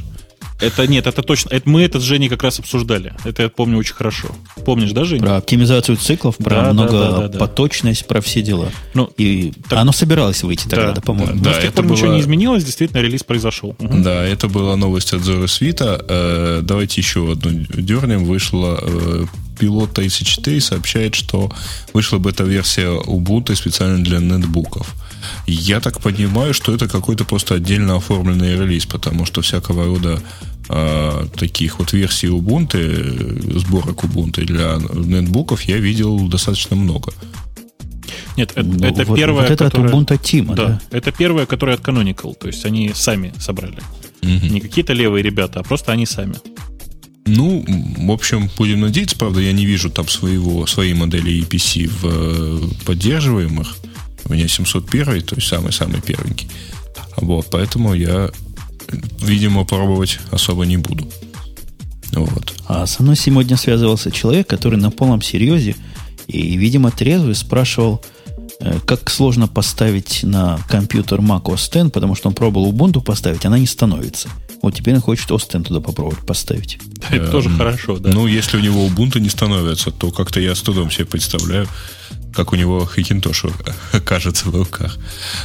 Это нет, это точно. Это мы это с Женей как раз обсуждали. Это я помню очень хорошо. Помнишь, да, Женя? Про оптимизацию циклов, про да, многопоточность, да, да, да, про все дела. Ну, и так... оно собиралось выйти тогда, да, по-моему. Да, Но с тех пор было... ничего не изменилось, действительно, релиз произошел. Угу. Да, это была новость от Zora Свита. Э, давайте еще одну дернем. Вышла э, пилот 34 сообщает, что вышла бета-версия Ubuntu специально для нетбуков. Я так понимаю, что это какой-то просто отдельно оформленный релиз, потому что всякого рода э, таких вот версий Ubuntu, сборок Ubuntu для нетбуков я видел достаточно много. Нет, это, ну, это вот, первая, вот это которая, от Ubuntu Team, да, да? Это первая, которая от Canonical, то есть они сами собрали. Угу. Не какие-то левые ребята, а просто они сами. Ну, в общем, будем надеяться, правда, я не вижу там своего, своей модели EPC в э, поддерживаемых. У меня 701, то есть самый-самый первенький. Вот, поэтому я, видимо, пробовать особо не буду. Вот. А со мной сегодня связывался человек, который на полном серьезе и, видимо, трезвый спрашивал, э, как сложно поставить на компьютер Mac OS X, потому что он пробовал Ubuntu поставить, она не становится. Вот теперь он хочет X туда попробовать поставить. Это тоже хорошо, да. Ну, если у него Ubuntu не становится, то как-то я с трудом себе представляю, как у него Хакинтош кажется в руках.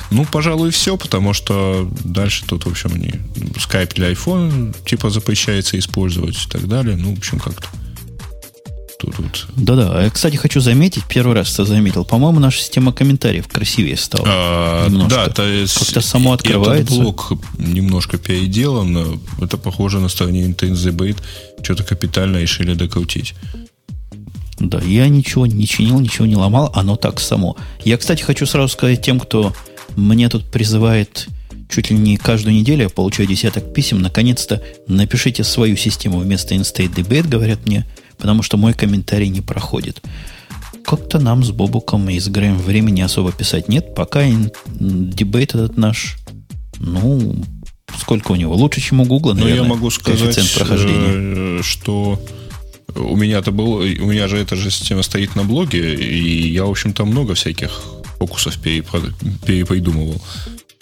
Ну, пожалуй, все, потому что дальше тут, в общем, не Skype для iPhone типа запрещается использовать и так далее. Ну, в общем, как-то тут вот. Да-да. Я, кстати, хочу заметить, первый раз это заметил. По-моему, наша система комментариев красивее стала. А, да, то есть как-то само открывается. Этот блок немножко переделан. Это похоже на стороне Intense Debate. Что-то капитально решили докрутить. Да, я ничего не чинил, ничего не ломал, оно так само. Я, кстати, хочу сразу сказать тем, кто мне тут призывает чуть ли не каждую неделю, я получаю десяток писем, наконец-то напишите свою систему вместо InState Debate, говорят мне, потому что мой комментарий не проходит. Как-то нам с Бобуком и с Грэем времени особо писать нет, пока дебейт этот наш, ну, сколько у него? Лучше, чем у Гугла, наверное, Но я могу сказать, прохождения. Э, что у меня-то был, у меня же эта же система стоит на блоге, и я, в общем-то, много всяких фокусов перепридумывал.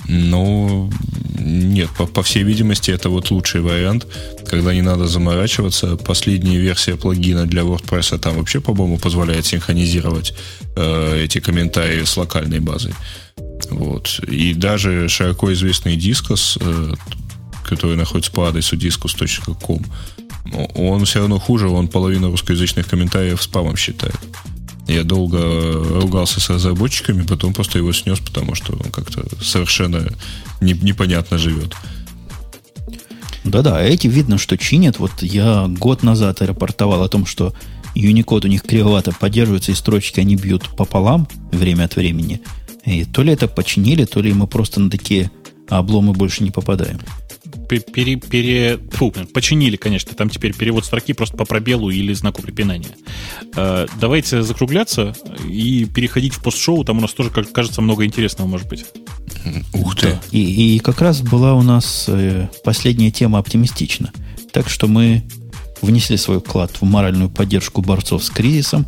Но нет, по, по всей видимости, это вот лучший вариант, когда не надо заморачиваться. Последняя версия плагина для WordPress там вообще, по-моему, позволяет синхронизировать э, эти комментарии с локальной базой. Вот. И даже широко известный Discos, э, который находится по адресу discos.com, он все равно хуже, он половину русскоязычных комментариев спамом считает. Я долго ругался с разработчиками, потом просто его снес, потому что он как-то совершенно не, непонятно живет. Да-да, эти видно, что чинят. Вот я год назад рапортовал о том, что Unicode у них кривовато поддерживается, и строчки они бьют пополам время от времени. И то ли это починили, то ли мы просто на такие обломы больше не попадаем пере, пере, фу, починили, конечно, там теперь перевод строки просто по пробелу или знаку препинания. Э, давайте закругляться и переходить в постшоу, там у нас тоже, кажется, много интересного может быть. Ух ты! Да. И, и как раз была у нас э, последняя тема оптимистична. Так что мы внесли свой вклад в моральную поддержку борцов с кризисом.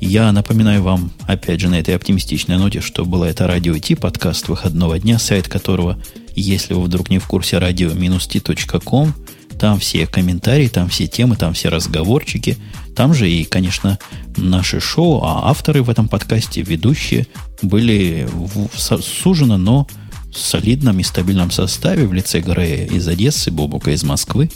Я напоминаю вам, опять же, на этой оптимистичной ноте, что было это радио Ти, подкаст выходного дня, сайт которого, если вы вдруг не в курсе, радио-t.com, там все комментарии, там все темы, там все разговорчики, там же и, конечно, наши шоу, а авторы в этом подкасте, ведущие, были сужено, но в солидном и стабильном составе в лице Грея из Одессы, Бобука из Москвы.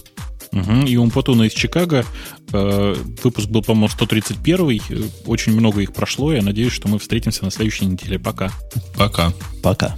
Угу. И Умпатуна из Чикаго. Э, выпуск был, по-моему, 131 Очень много их прошло. Я надеюсь, что мы встретимся на следующей неделе. Пока. Пока. Пока.